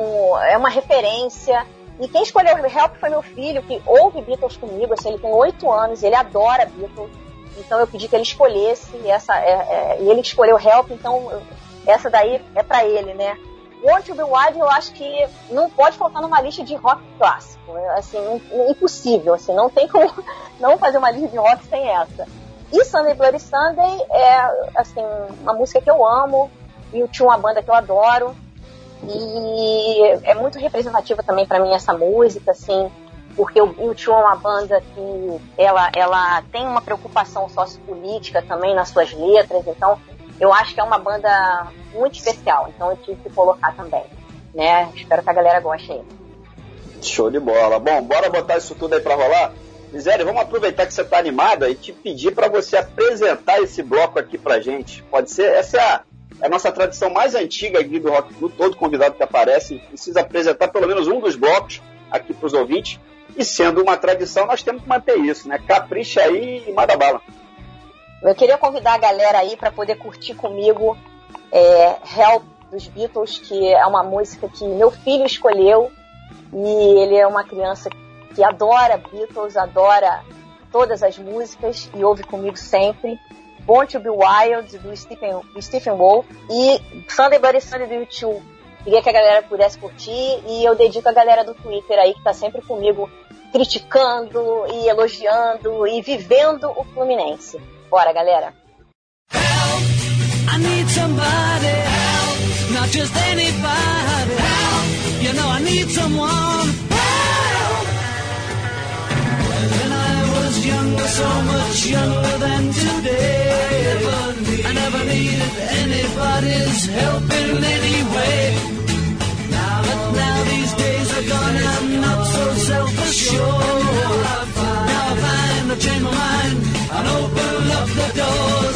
é uma referência. E quem escolheu Help foi meu filho, que ouve Beatles comigo, assim, ele tem oito anos, ele adora Beatles. Então eu pedi que ele escolhesse essa, é, é, e ele escolheu Help, então essa daí é para ele, né? Want to Be Wild eu acho que não pode faltar numa lista de rock clássico, é, assim, impossível, assim, não tem como (laughs) não fazer uma lista de rock sem essa. E Sunday Bloody Sunday é, assim, uma música que eu amo, e tinha uma banda que eu adoro, e é muito representativa também para mim essa música, assim, porque o U2 é uma banda que ela, ela tem uma preocupação sociopolítica também nas suas letras, então eu acho que é uma banda muito especial, então eu tive que colocar também, né? Espero que a galera goste aí. Show de bola. Bom, bora botar isso tudo aí para rolar? Miséria, vamos aproveitar que você está animada e te pedir para você apresentar esse bloco aqui pra gente. Pode ser? Essa é a é a nossa tradição mais antiga aqui do Rock Club. Todo convidado que aparece precisa apresentar pelo menos um dos blocos aqui para os ouvintes. E sendo uma tradição, nós temos que manter isso, né? Capricha aí e manda bala. Eu queria convidar a galera aí para poder curtir comigo é, Help dos Beatles, que é uma música que meu filho escolheu. E ele é uma criança que adora Beatles, adora todas as músicas e ouve comigo sempre. Born to Be Wild, do Stephen, do Stephen Wall, e Sunday Bloody do YouTube. Queria que a galera pudesse curtir, e eu dedico a galera do Twitter aí, que tá sempre comigo, criticando e elogiando e vivendo o Fluminense. Bora, galera! Help, I need somebody, help, not just anybody, help, you know I need someone. younger, so much younger than today. I never, needed anybody's help in any way. Now, but now these days are gone, I'm not so self-assured. Now I find I change my mind and open up the door.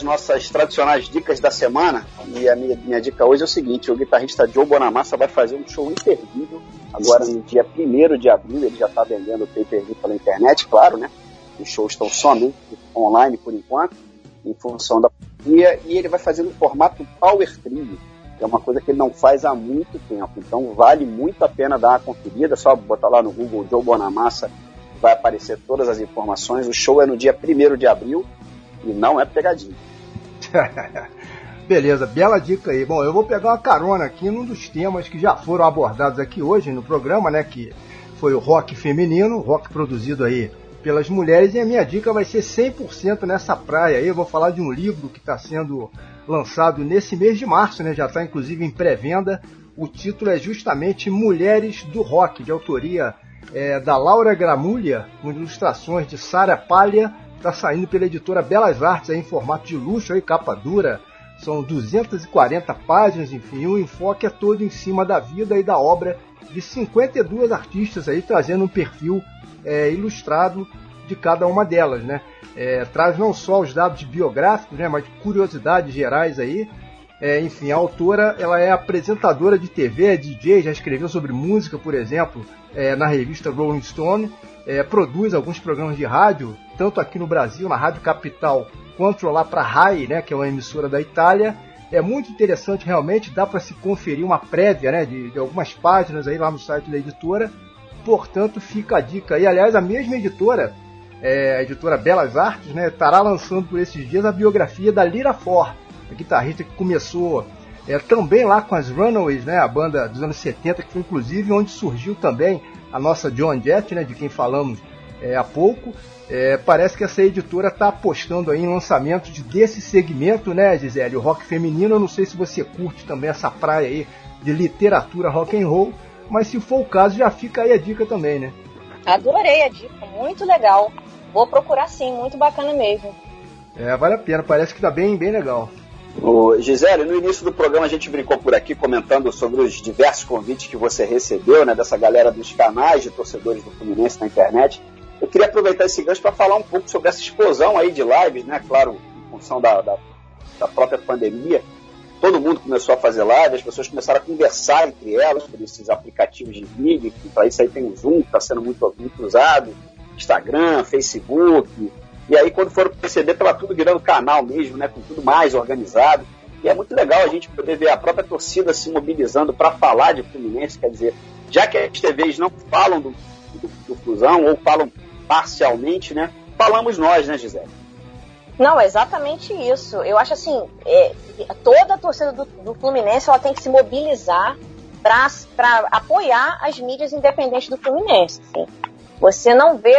A hora das nossas tradicionais dicas da semana. E a minha, minha dica hoje é o seguinte: o guitarrista Joe Bonamassa vai fazer um show imperdível agora no dia 1 de abril. Ele já está vendendo o pay-per-view pela internet, claro, né? Os shows estão somente online por enquanto, em função da pandemia. E ele vai fazer no formato Power Trio é uma coisa que ele não faz há muito tempo. Então vale muito a pena dar uma conferida, só botar lá no Google Joe Bonamassa, vai aparecer todas as informações. O show é no dia 1 de abril e não é pegadinha. (laughs) Beleza, bela dica aí. Bom, eu vou pegar uma carona aqui num dos temas que já foram abordados aqui hoje no programa, né? Que foi o rock feminino, rock produzido aí pelas mulheres. E a minha dica vai ser 100% nessa praia aí. Eu vou falar de um livro que está sendo lançado nesse mês de março, né? Já está inclusive em pré-venda. O título é justamente Mulheres do Rock, de autoria é, da Laura Gramulha, com ilustrações de Sara Palha. Está saindo pela editora Belas Artes aí, em formato de luxo, aí, capa dura. São 240 páginas, enfim, o enfoque é todo em cima da vida e da obra de 52 artistas aí, trazendo um perfil é, ilustrado de cada uma delas, né? É, traz não só os dados biográficos, né, mas curiosidades gerais aí. É, enfim, a autora ela é apresentadora de TV, é DJ, já escreveu sobre música, por exemplo, é, na revista Rolling Stone. É, produz alguns programas de rádio, tanto aqui no Brasil, na Rádio Capital, quanto lá para a RAI, né, que é uma emissora da Itália. É muito interessante, realmente, dá para se conferir uma prévia né, de, de algumas páginas aí lá no site da editora. Portanto, fica a dica aí. Aliás, a mesma editora é, a editora Belas Artes, né, estará lançando por esses dias a biografia da Lira Ford, guitarrista que começou é, também lá com as Runaways, né, a banda dos anos 70, que foi inclusive onde surgiu também a nossa John Jett, né, de quem falamos é, há pouco. É, parece que essa editora está apostando aí em lançamentos desse segmento, né, Gisele? O rock feminino, eu não sei se você curte também essa praia aí de literatura rock and roll, mas se for o caso, já fica aí a dica também, né? Adorei a dica, muito legal. Vou procurar sim, muito bacana mesmo. É, vale a pena, parece que tá bem, bem legal. O Gisele, no início do programa a gente brincou por aqui comentando sobre os diversos convites que você recebeu, né, dessa galera dos canais de torcedores do Fluminense na internet. Eu queria aproveitar esse gancho para falar um pouco sobre essa explosão aí de lives, né, claro, em função da, da, da própria pandemia. Todo mundo começou a fazer live, as pessoas começaram a conversar entre elas por esses aplicativos de vídeo, para isso aí tem o Zoom, que está sendo muito, muito usado Instagram, Facebook. E aí, quando foram perceber, estava tudo virando canal mesmo, né? Com tudo mais organizado. E é muito legal a gente poder ver a própria torcida se mobilizando para falar de Fluminense. Quer dizer, já que as TVs não falam do, do, do Fusão ou falam parcialmente, né? Falamos nós, né, Gisele? Não, é exatamente isso. Eu acho assim, é, toda a torcida do, do, Fluminense ela tem que se mobilizar para apoiar as mídias independentes do Fluminense. Você não vê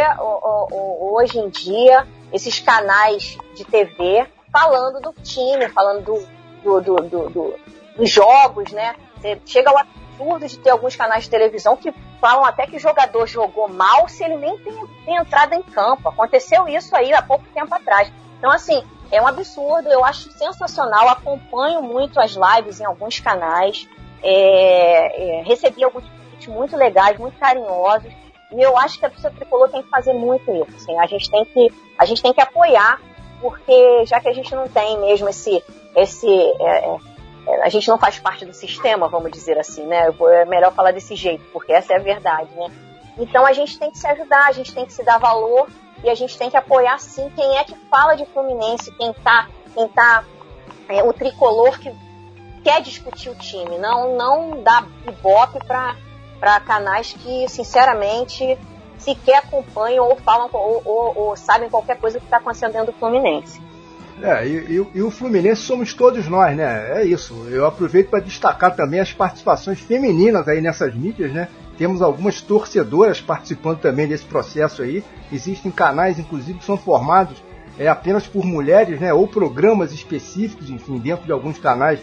hoje em dia esses canais de TV falando do time, falando do, do, do, do dos jogos, né? Você chega ao absurdo de ter alguns canais de televisão que falam até que o jogador jogou mal se ele nem tem, tem entrado em campo. Aconteceu isso aí há pouco tempo atrás. Então, assim, é um absurdo, eu acho sensacional, acompanho muito as lives em alguns canais, é, é, recebi alguns vídeos muito legais, muito carinhosos. E eu acho que a torcida tricolor tem que fazer muito isso. Assim. A, gente tem que, a gente tem que apoiar, porque já que a gente não tem mesmo esse. esse é, é, é a gente não faz parte do sistema, vamos dizer assim, né? É melhor falar desse jeito, porque essa é a verdade, né? Então a gente tem que se ajudar, a gente tem que se dar valor e a gente tem que apoiar sim quem é que fala de Fluminense, quem tá, quem tá é, o tricolor que quer discutir o time, não não dá ibope para para canais que, sinceramente, sequer acompanham ou falam ou, ou, ou sabem qualquer coisa que está acontecendo dentro do Fluminense. É, e, e, e, o Fluminense somos todos nós, né? É isso. Eu aproveito para destacar também as participações femininas aí nessas mídias, né? Temos algumas torcedoras participando também desse processo aí. Existem canais, inclusive, que são formados é, apenas por mulheres, né? Ou programas específicos, enfim, dentro de alguns canais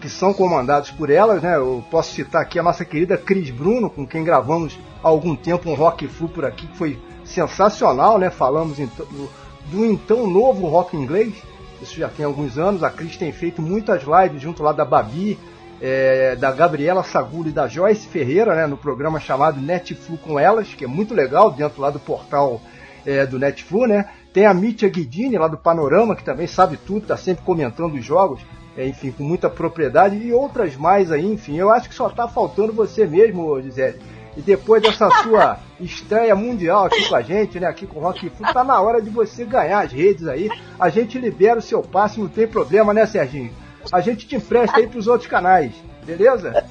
que são comandados por elas, né? Eu posso citar aqui a nossa querida Cris Bruno, com quem gravamos há algum tempo um Rock Flu por aqui, que foi sensacional, né? Falamos do, então novo rock inglês, isso já tem alguns anos. A Cris tem feito muitas lives junto lá da Babi, é, da Gabriela Saguro e da Joyce Ferreira, né? No programa chamado Netflu com Elas, que é muito legal, dentro lá do portal é, do Netflu, né? Tem a Mítia Guidini, lá do Panorama, que também sabe tudo, está sempre comentando os jogos, enfim, com muita propriedade, e outras mais aí, enfim. Eu acho que só está faltando você mesmo, Gisele. E depois dessa sua (laughs) estreia mundial aqui com a gente, né? Aqui com o Rock Full, tá na hora de você ganhar as redes aí. A gente libera o seu passe, não tem problema, né, Serginho? A gente te empresta aí pros outros canais, beleza?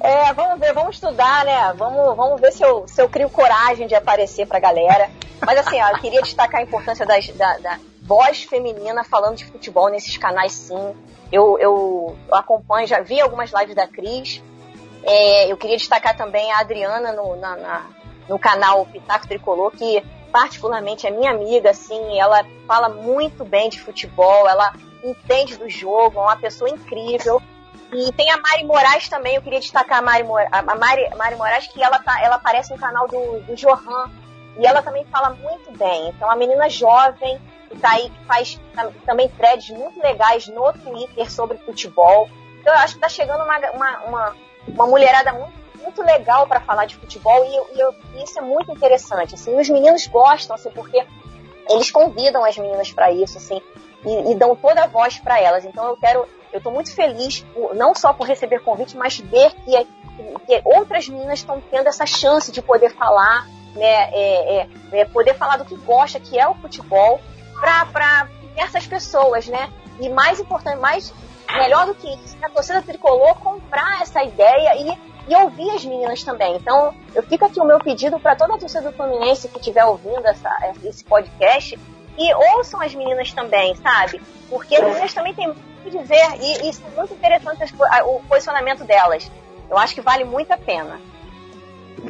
É, vamos ver, vamos estudar, né? Vamos, vamos ver se eu, se eu crio coragem de aparecer pra galera. Mas assim, ó, eu queria destacar a importância das, da, da voz feminina falando de futebol nesses canais, sim. Eu, eu, eu acompanho, já vi algumas lives da Cris. É, eu queria destacar também a Adriana no, na, na, no canal Pitaco Tricolor, que particularmente é minha amiga, assim, ela fala muito bem de futebol, ela entende do jogo, é uma pessoa incrível. E tem a Mari Moraes também, eu queria destacar a Mari, a Mari, Mari Moraes, que ela, tá, ela aparece no canal do, do Johan, e ela também fala muito bem. Então, a menina jovem, que tá aí, que faz também threads muito legais no Twitter sobre futebol. Então, eu acho que tá chegando uma, uma, uma, uma mulherada muito, muito legal para falar de futebol, e, e, eu, e, isso é muito interessante. Assim, os meninos gostam, assim, porque eles convidam as meninas para isso, assim, e, e, dão toda a voz para elas. Então, eu quero eu estou muito feliz, por, não só por receber convite, mas ver que, que outras meninas estão tendo essa chance de poder falar, né, é, é, é, poder falar do que gosta, que é o futebol, para essas pessoas, né? E mais importante, mais melhor do que isso, a torcida tricolor comprar essa ideia e, e ouvir as meninas também. Então, eu fico aqui o meu pedido para toda a torcida do Fluminense que estiver ouvindo essa, esse podcast e ouçam as meninas também, sabe? Porque as meninas também têm muito a dizer e, e é muito interessante o posicionamento delas. Eu acho que vale muito a pena.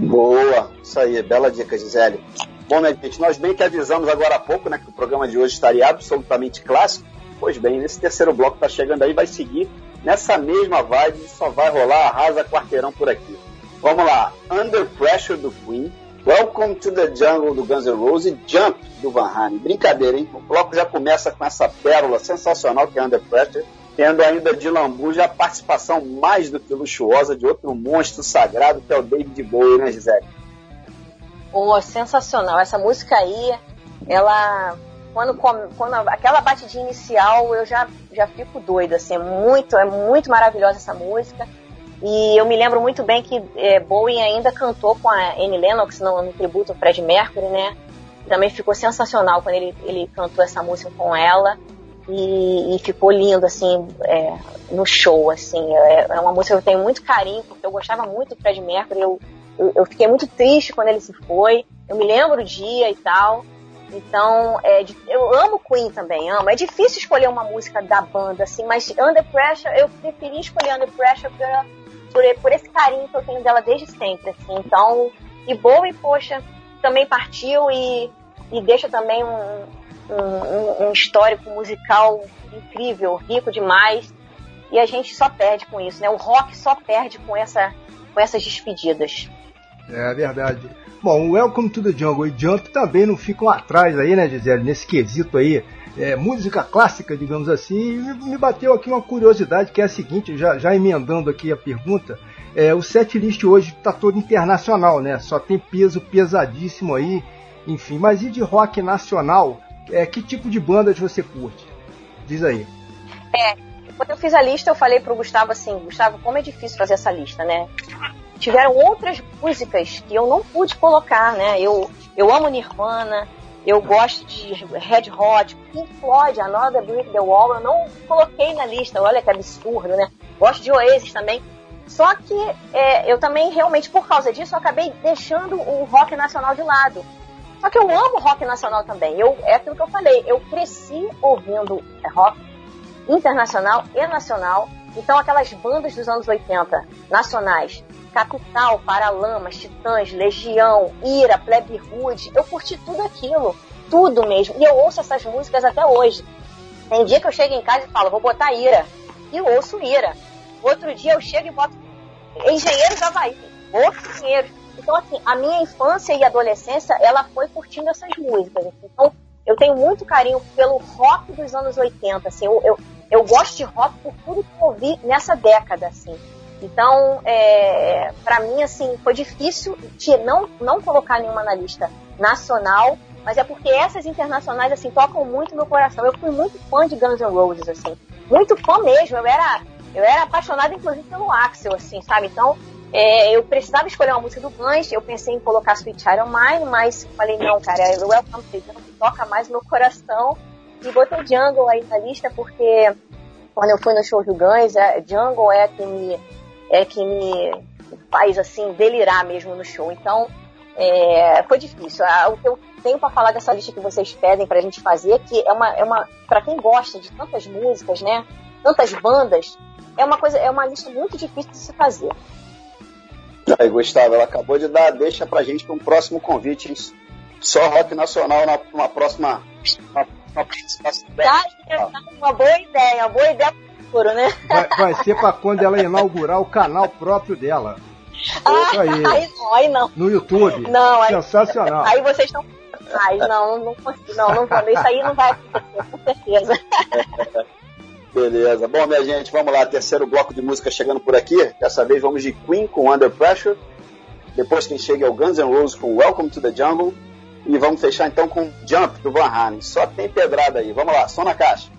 Boa, isso aí, bela dica, Gisele. Bom, minha gente, nós bem que avisamos agora há pouco, né, que o programa de hoje estaria absolutamente clássico. Pois bem, esse terceiro bloco está chegando aí, vai seguir nessa mesma vibe, só vai rolar arrasa quarteirão por aqui. Vamos lá, Under Pressure do Queen, Welcome to the Jungle do Guns N' Roses e Jump do Van Halen. Brincadeira, hein? O bloco já começa com essa pérola sensacional que é Under Pressure, tendo ainda de lambuja a participação mais do que luxuosa de outro monstro sagrado que é o David Bowie, né, Gisele? Oh, sensacional. Essa música aí, ela quando, quando aquela batidinha inicial eu já, já fico doida, assim, é muito, é muito maravilhosa essa música. E eu me lembro muito bem que é, Bowie ainda cantou com a Annie Lennox no, no tributo ao Fred Mercury, né? Também ficou sensacional quando ele, ele cantou essa música com ela. E, e ficou lindo, assim, é, no show, assim. É, é, uma música que eu tenho muito carinho, porque eu gostava muito do Fred Mercury. Eu, eu, fiquei muito triste quando ele se foi. Eu me lembro o dia e tal. Então, é, eu amo Queen também, amo. É difícil escolher uma música da banda, assim, mas Under Pressure, eu preferi escolher Under Pressure por, por esse carinho que eu tenho dela desde sempre, assim. Então, e Bowie, poxa, também partiu e, e deixa também um, um, um, histórico musical incrível, rico demais. E a gente só perde com isso, né? O rock só perde com, essa, com essas despedidas. É verdade. Bom, o Welcome to the Jungle e Jump também não ficam atrás aí, né, Gisele, nesse quesito aí é, música clássica, digamos assim, e me bateu aqui uma curiosidade que é a seguinte, já, já emendando aqui a pergunta, é, o set list hoje está todo internacional, né? Só tem peso pesadíssimo aí, enfim. Mas e de rock nacional? É, que tipo de bandas você curte? Diz aí. É, quando eu fiz a lista, eu falei pro Gustavo assim, Gustavo, como é difícil fazer essa lista, né? Tiveram outras músicas que eu não pude colocar, né? Eu, eu amo Nirvana, eu gosto de Red Hot, Pink Floyd, Another Brick the Wall. Eu não coloquei na lista, olha que absurdo, né? Gosto de Oasis também. Só que é, eu também, realmente, por causa disso, acabei deixando o rock nacional de lado. Só que eu amo rock nacional também. Eu, é aquilo que eu falei. Eu cresci ouvindo rock internacional e nacional. Então, aquelas bandas dos anos 80, nacionais, Capital, Paralamas, Titãs, Legião, Ira, Plebe Rude. Eu curti tudo aquilo. Tudo mesmo. E eu ouço essas músicas até hoje. Tem dia que eu chego em casa e falo, vou botar Ira. E ouço Ira. Outro dia eu chego e boto Engenheiros Havaí. Outro Engenheiros. Então, assim, a minha infância e adolescência, ela foi curtindo essas músicas. Então, eu tenho muito carinho pelo rock dos anos 80. Assim, eu, eu, eu gosto de rock por tudo que eu ouvi nessa década, assim. Então, é, para mim, assim, foi difícil de não, não colocar nenhuma na lista nacional, mas é porque essas internacionais, assim, tocam muito meu coração. Eu fui muito fã de Guns N' Roses, assim. Muito fã mesmo. Eu era, eu era apaixonada, inclusive, pelo Axel, assim, sabe? Então, é, eu precisava escolher uma música do Guns, eu pensei em colocar Sweet Child Mine, mas falei, não, cara, é Welcome to Jungle toca mais meu coração. E botei Jungle aí na lista porque quando eu fui no show do Guns, é, Jungle é que me, é que me faz, assim, delirar mesmo no show. Então, é, foi difícil. Ah, o que eu tenho para falar dessa lista que vocês pedem pra gente fazer, que é uma, é uma para quem gosta de tantas músicas, né, tantas bandas, é uma coisa, é uma lista muito difícil de se fazer. Aí, Gustavo, ela acabou de dar deixa pra gente para um próximo convite. hein? Só rock nacional na uma próxima. Uma, uma participação. Tá, tá uma boa ideia, uma boa ideia pro futuro, né? Vai, vai ser pra quando ela inaugurar o canal próprio dela. Ah, Isso aí. (laughs) aí não, aí não. No YouTube. Não, aí, Sensacional. aí vocês estão. Ai, não, não consigo. Não, não vou. Isso aí não vai acontecer, com certeza. (laughs) Beleza. Bom, minha gente, vamos lá. Terceiro bloco de música chegando por aqui. Dessa vez vamos de Queen com Under Pressure. Depois quem chega é o Guns N' Roses com Welcome to the Jungle. E vamos fechar então com Jump do Van Halen. Só tem pedrada aí. Vamos lá, som na caixa.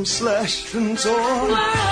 some slash and torn.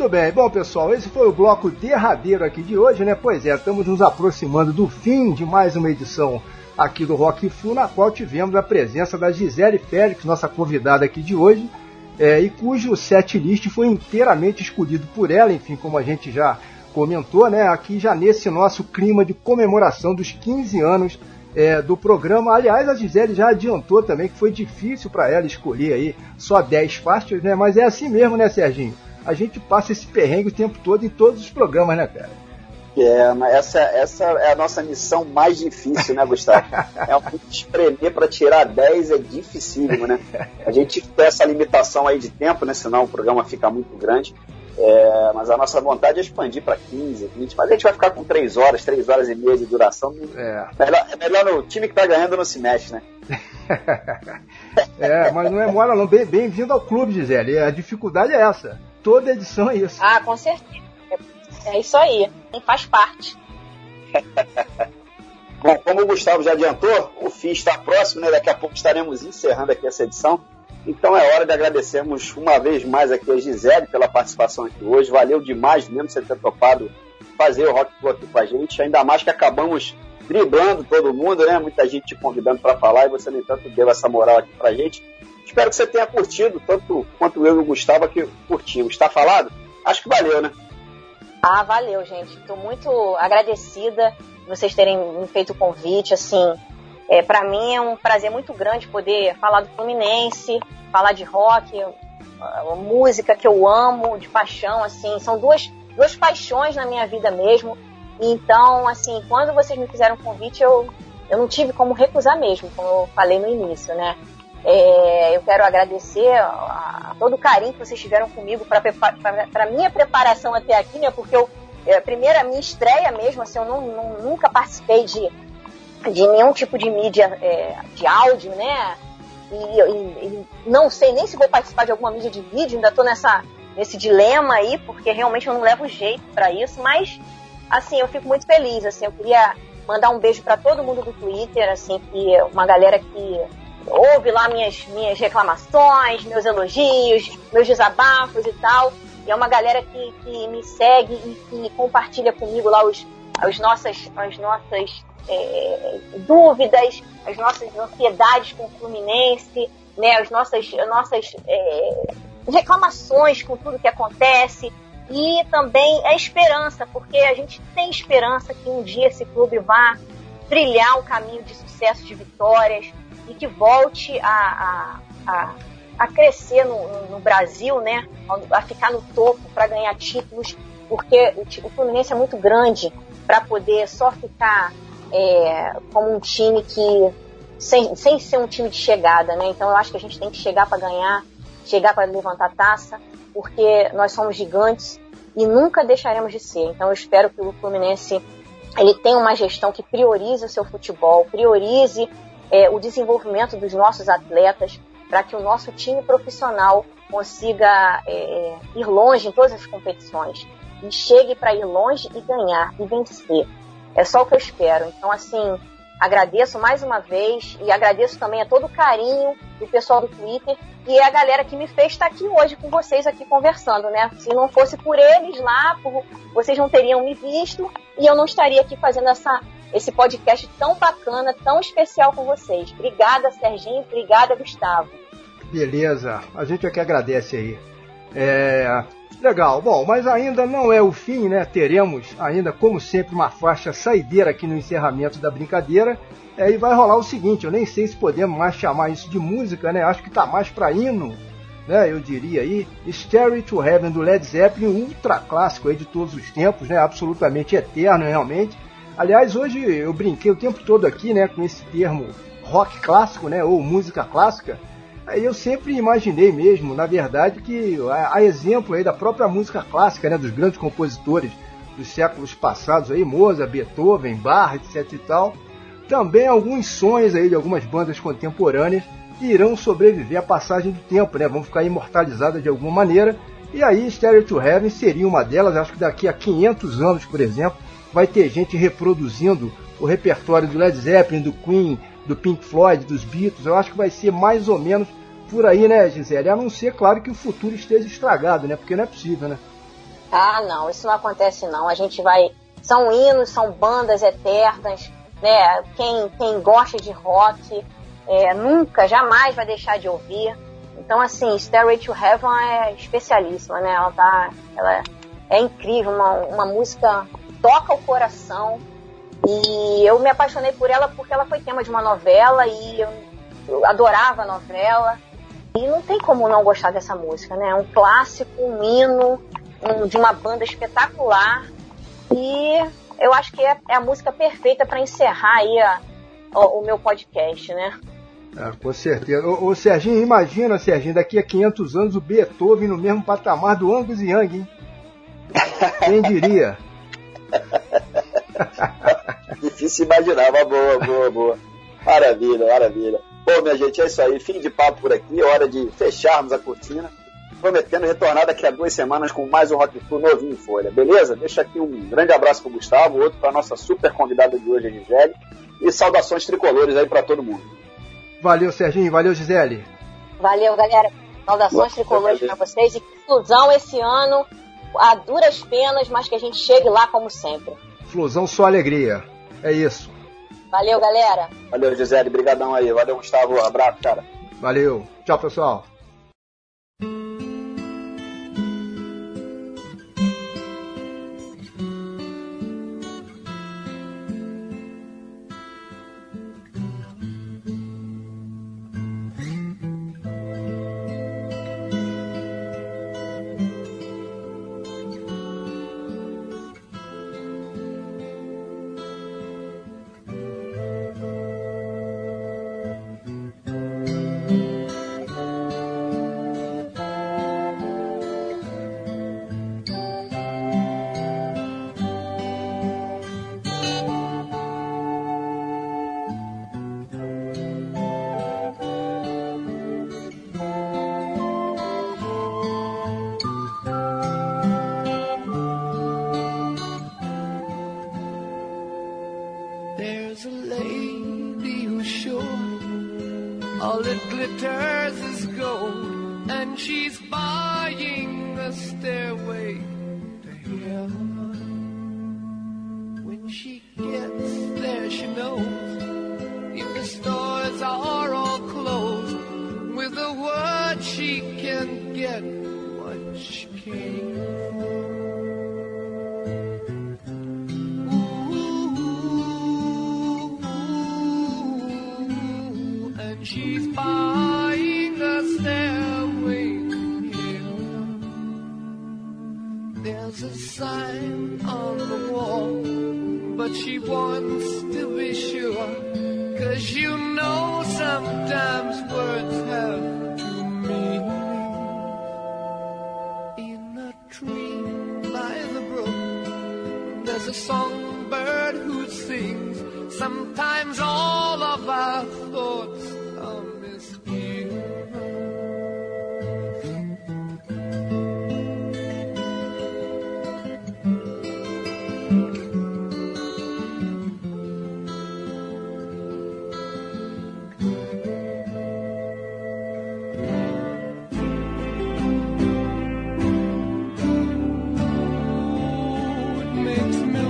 Muito bem. Bom, pessoal, esse foi o bloco derradeiro aqui de hoje, né? Pois é, estamos nos aproximando do fim de mais uma edição aqui do Rock Flu, na qual tivemos a presença da Gisele Félix, nossa convidada aqui de hoje, é, e cujo set list foi inteiramente escolhido por ela, enfim, como a gente já comentou, né? Aqui já nesse nosso clima de comemoração dos 15 anos é, do programa. Aliás, a Gisele já adiantou também que foi difícil para ela escolher aí só 10 faixas, né? Mas é assim mesmo, né, Serginho? A gente passa esse perrengue o tempo todo em todos os programas, né, cara? É, mas essa, essa é a nossa missão mais difícil, né, Gustavo? (laughs) É um espremer para tirar 10 é dificílimo, né? A gente tem essa limitação aí de tempo, né? Senão o programa fica muito grande. É, mas a nossa vontade é expandir para 15, 20. Mas a gente vai ficar com 3 horas, 3 horas e meia de duração. É. Melhor, é melhor no time que tá ganhando não se mexe, né? (laughs) é, mas não é mole não. Bem- Bem-vindo ao clube, Gisele. A dificuldade é essa. Toda edição é isso. Ah, com certeza. É isso aí. Faz parte. (laughs) Bom, como o Gustavo já adiantou, o fim está próximo, né? Daqui a pouco estaremos encerrando aqui essa edição. Então é hora de agradecermos uma vez mais aqui a Gisele pela participação aqui hoje. Valeu demais mesmo você ter topado fazer o Rock Flow aqui com a gente. Ainda mais que acabamos driblando todo mundo, né? Muita gente te convidando para falar e você, no entanto, deu essa moral aqui pra gente. Espero que você tenha curtido, tanto quanto eu e o Gustavo aqui curtimos. Está falado? Acho que valeu, né? Ah, valeu, gente. Estou muito agradecida por vocês terem me feito o convite. Assim, É, para mim é um prazer muito grande poder falar do Fluminense, falar de rock, música que eu amo, de paixão, assim, são duas, duas paixões na minha vida mesmo. Então, assim, quando vocês me fizeram um convite, eu, eu não tive como recusar mesmo, como eu falei no início, né? É, eu quero agradecer a, a todo o carinho que vocês tiveram comigo para minha preparação até aqui, né? Porque eu, é, primeiro, a minha estreia mesmo, assim, eu não, não, nunca participei de, de nenhum tipo de mídia é, de áudio, né? E, e, e, não sei nem se vou participar de alguma mídia de vídeo, ainda estou nessa, nesse dilema aí, porque realmente eu não levo jeito para isso, mas assim, eu fico muito feliz, assim, eu queria mandar um beijo para todo mundo do Twitter, assim, que uma galera que ouve lá minhas, minhas reclamações, meus elogios, meus desabafos e tal. E é uma galera que, que me segue e que compartilha comigo lá os, as nossas, as nossas é, dúvidas, as nossas ansiedades com o Fluminense, né, as nossas, as nossas é, reclamações com tudo que acontece e também a esperança, porque a gente tem esperança que um dia esse clube vá trilhar um caminho de sucesso, de vitórias, e que volte a, a, a, a crescer no, no, Brasil, né? A ficar no topo para ganhar títulos, porque o, o, Fluminense é muito grande para poder só ficar é, como um time que sem, sem ser um time de chegada, né? Então eu acho que a gente tem que chegar para ganhar, chegar para levantar taça, porque nós somos gigantes e nunca deixaremos de ser. Então eu espero que o Fluminense ele tenha uma gestão que priorize o seu futebol, priorize é, o desenvolvimento dos nossos atletas, para que o nosso time profissional consiga é, ir longe em todas as competições e chegue para ir longe e ganhar e vencer. É só o que eu espero. Então, assim, agradeço mais uma vez e agradeço também a todo o carinho do pessoal do Twitter e a galera que me fez estar aqui hoje com vocês aqui conversando, né? Se não fosse por eles lá, por, vocês não teriam me visto e eu não estaria aqui fazendo essa esse podcast tão bacana, tão especial com vocês. Obrigada, Serginho. Obrigada, Gustavo. Beleza. A gente é que agradece aí. É... Legal. Bom, mas ainda não é o fim, né? Teremos ainda, como sempre, uma faixa saideira aqui no encerramento da brincadeira. É, e vai rolar o seguinte, eu nem sei se podemos mais chamar isso de música, né? Acho que tá mais para hino, né? Eu diria aí, Stairway to Heaven do Led Zeppelin, ultra clássico aí de todos os tempos, né? Absolutamente eterno, realmente. Aliás, hoje eu brinquei o tempo todo aqui, né, com esse termo rock clássico, né, ou música clássica. Eu sempre imaginei mesmo, na verdade, que a, exemplo aí da própria música clássica, né, dos grandes compositores dos séculos passados aí, Mozart, Beethoven, Bach, etc e tal, também alguns sonhos aí de algumas bandas contemporâneas irão sobreviver à passagem do tempo, né, vão ficar imortalizadas de alguma maneira. E aí, Stereo to Heaven seria uma delas, acho que daqui a 500 anos, por exemplo, vai ter gente reproduzindo o repertório do Led Zeppelin, do Queen, do Pink Floyd, dos Beatles. Eu acho que vai ser mais ou menos por aí, né, Gisele? A não ser, claro, que o futuro esteja estragado, né? Porque não é possível, né? Ah, não, isso não acontece não. A gente vai. São hinos, são bandas eternas, né? Quem, quem gosta de rock é, nunca, jamais vai deixar de ouvir. Então, assim, Stairway to Heaven é especialíssima, né? Ela tá. Ela é incrível, uma, uma música toca o coração. E eu me apaixonei por ela porque ela foi tema de uma novela e eu, eu adorava a novela. E não tem como não gostar dessa música, né? É um clássico, um hino um, de uma banda espetacular. E eu acho que é, é a música perfeita para encerrar aí a, o, o, meu podcast, né? É, com certeza. O, o, Serginho, imagina, Serginho, daqui a 500 anos o Beethoven no mesmo patamar do Angus Young, hein? (laughs) Quem diria? (laughs) Difícil imaginar, mas boa, boa, boa. Maravilha, maravilha. Bom, minha gente, é isso aí. Fim de papo por aqui. Hora de fecharmos a cortina. Prometendo retornar daqui a duas semanas com mais um Rock Tour novinho em folha. Beleza? Deixa aqui um grande abraço pro Gustavo, outro pra nossa super convidada de hoje, a Gisele. E saudações tricolores aí para todo mundo. Valeu, Serginho. Valeu, Gisele. Valeu, galera. Saudações tricolores para vocês. E conclusão esse ano a duras penas, mas que a gente chegue lá como sempre. Flusão só alegria. É isso. Valeu, galera. Valeu, Gisele. Brigadão aí. Valeu, Gustavo. Abraço, cara. Valeu. Tchau, pessoal. Makes me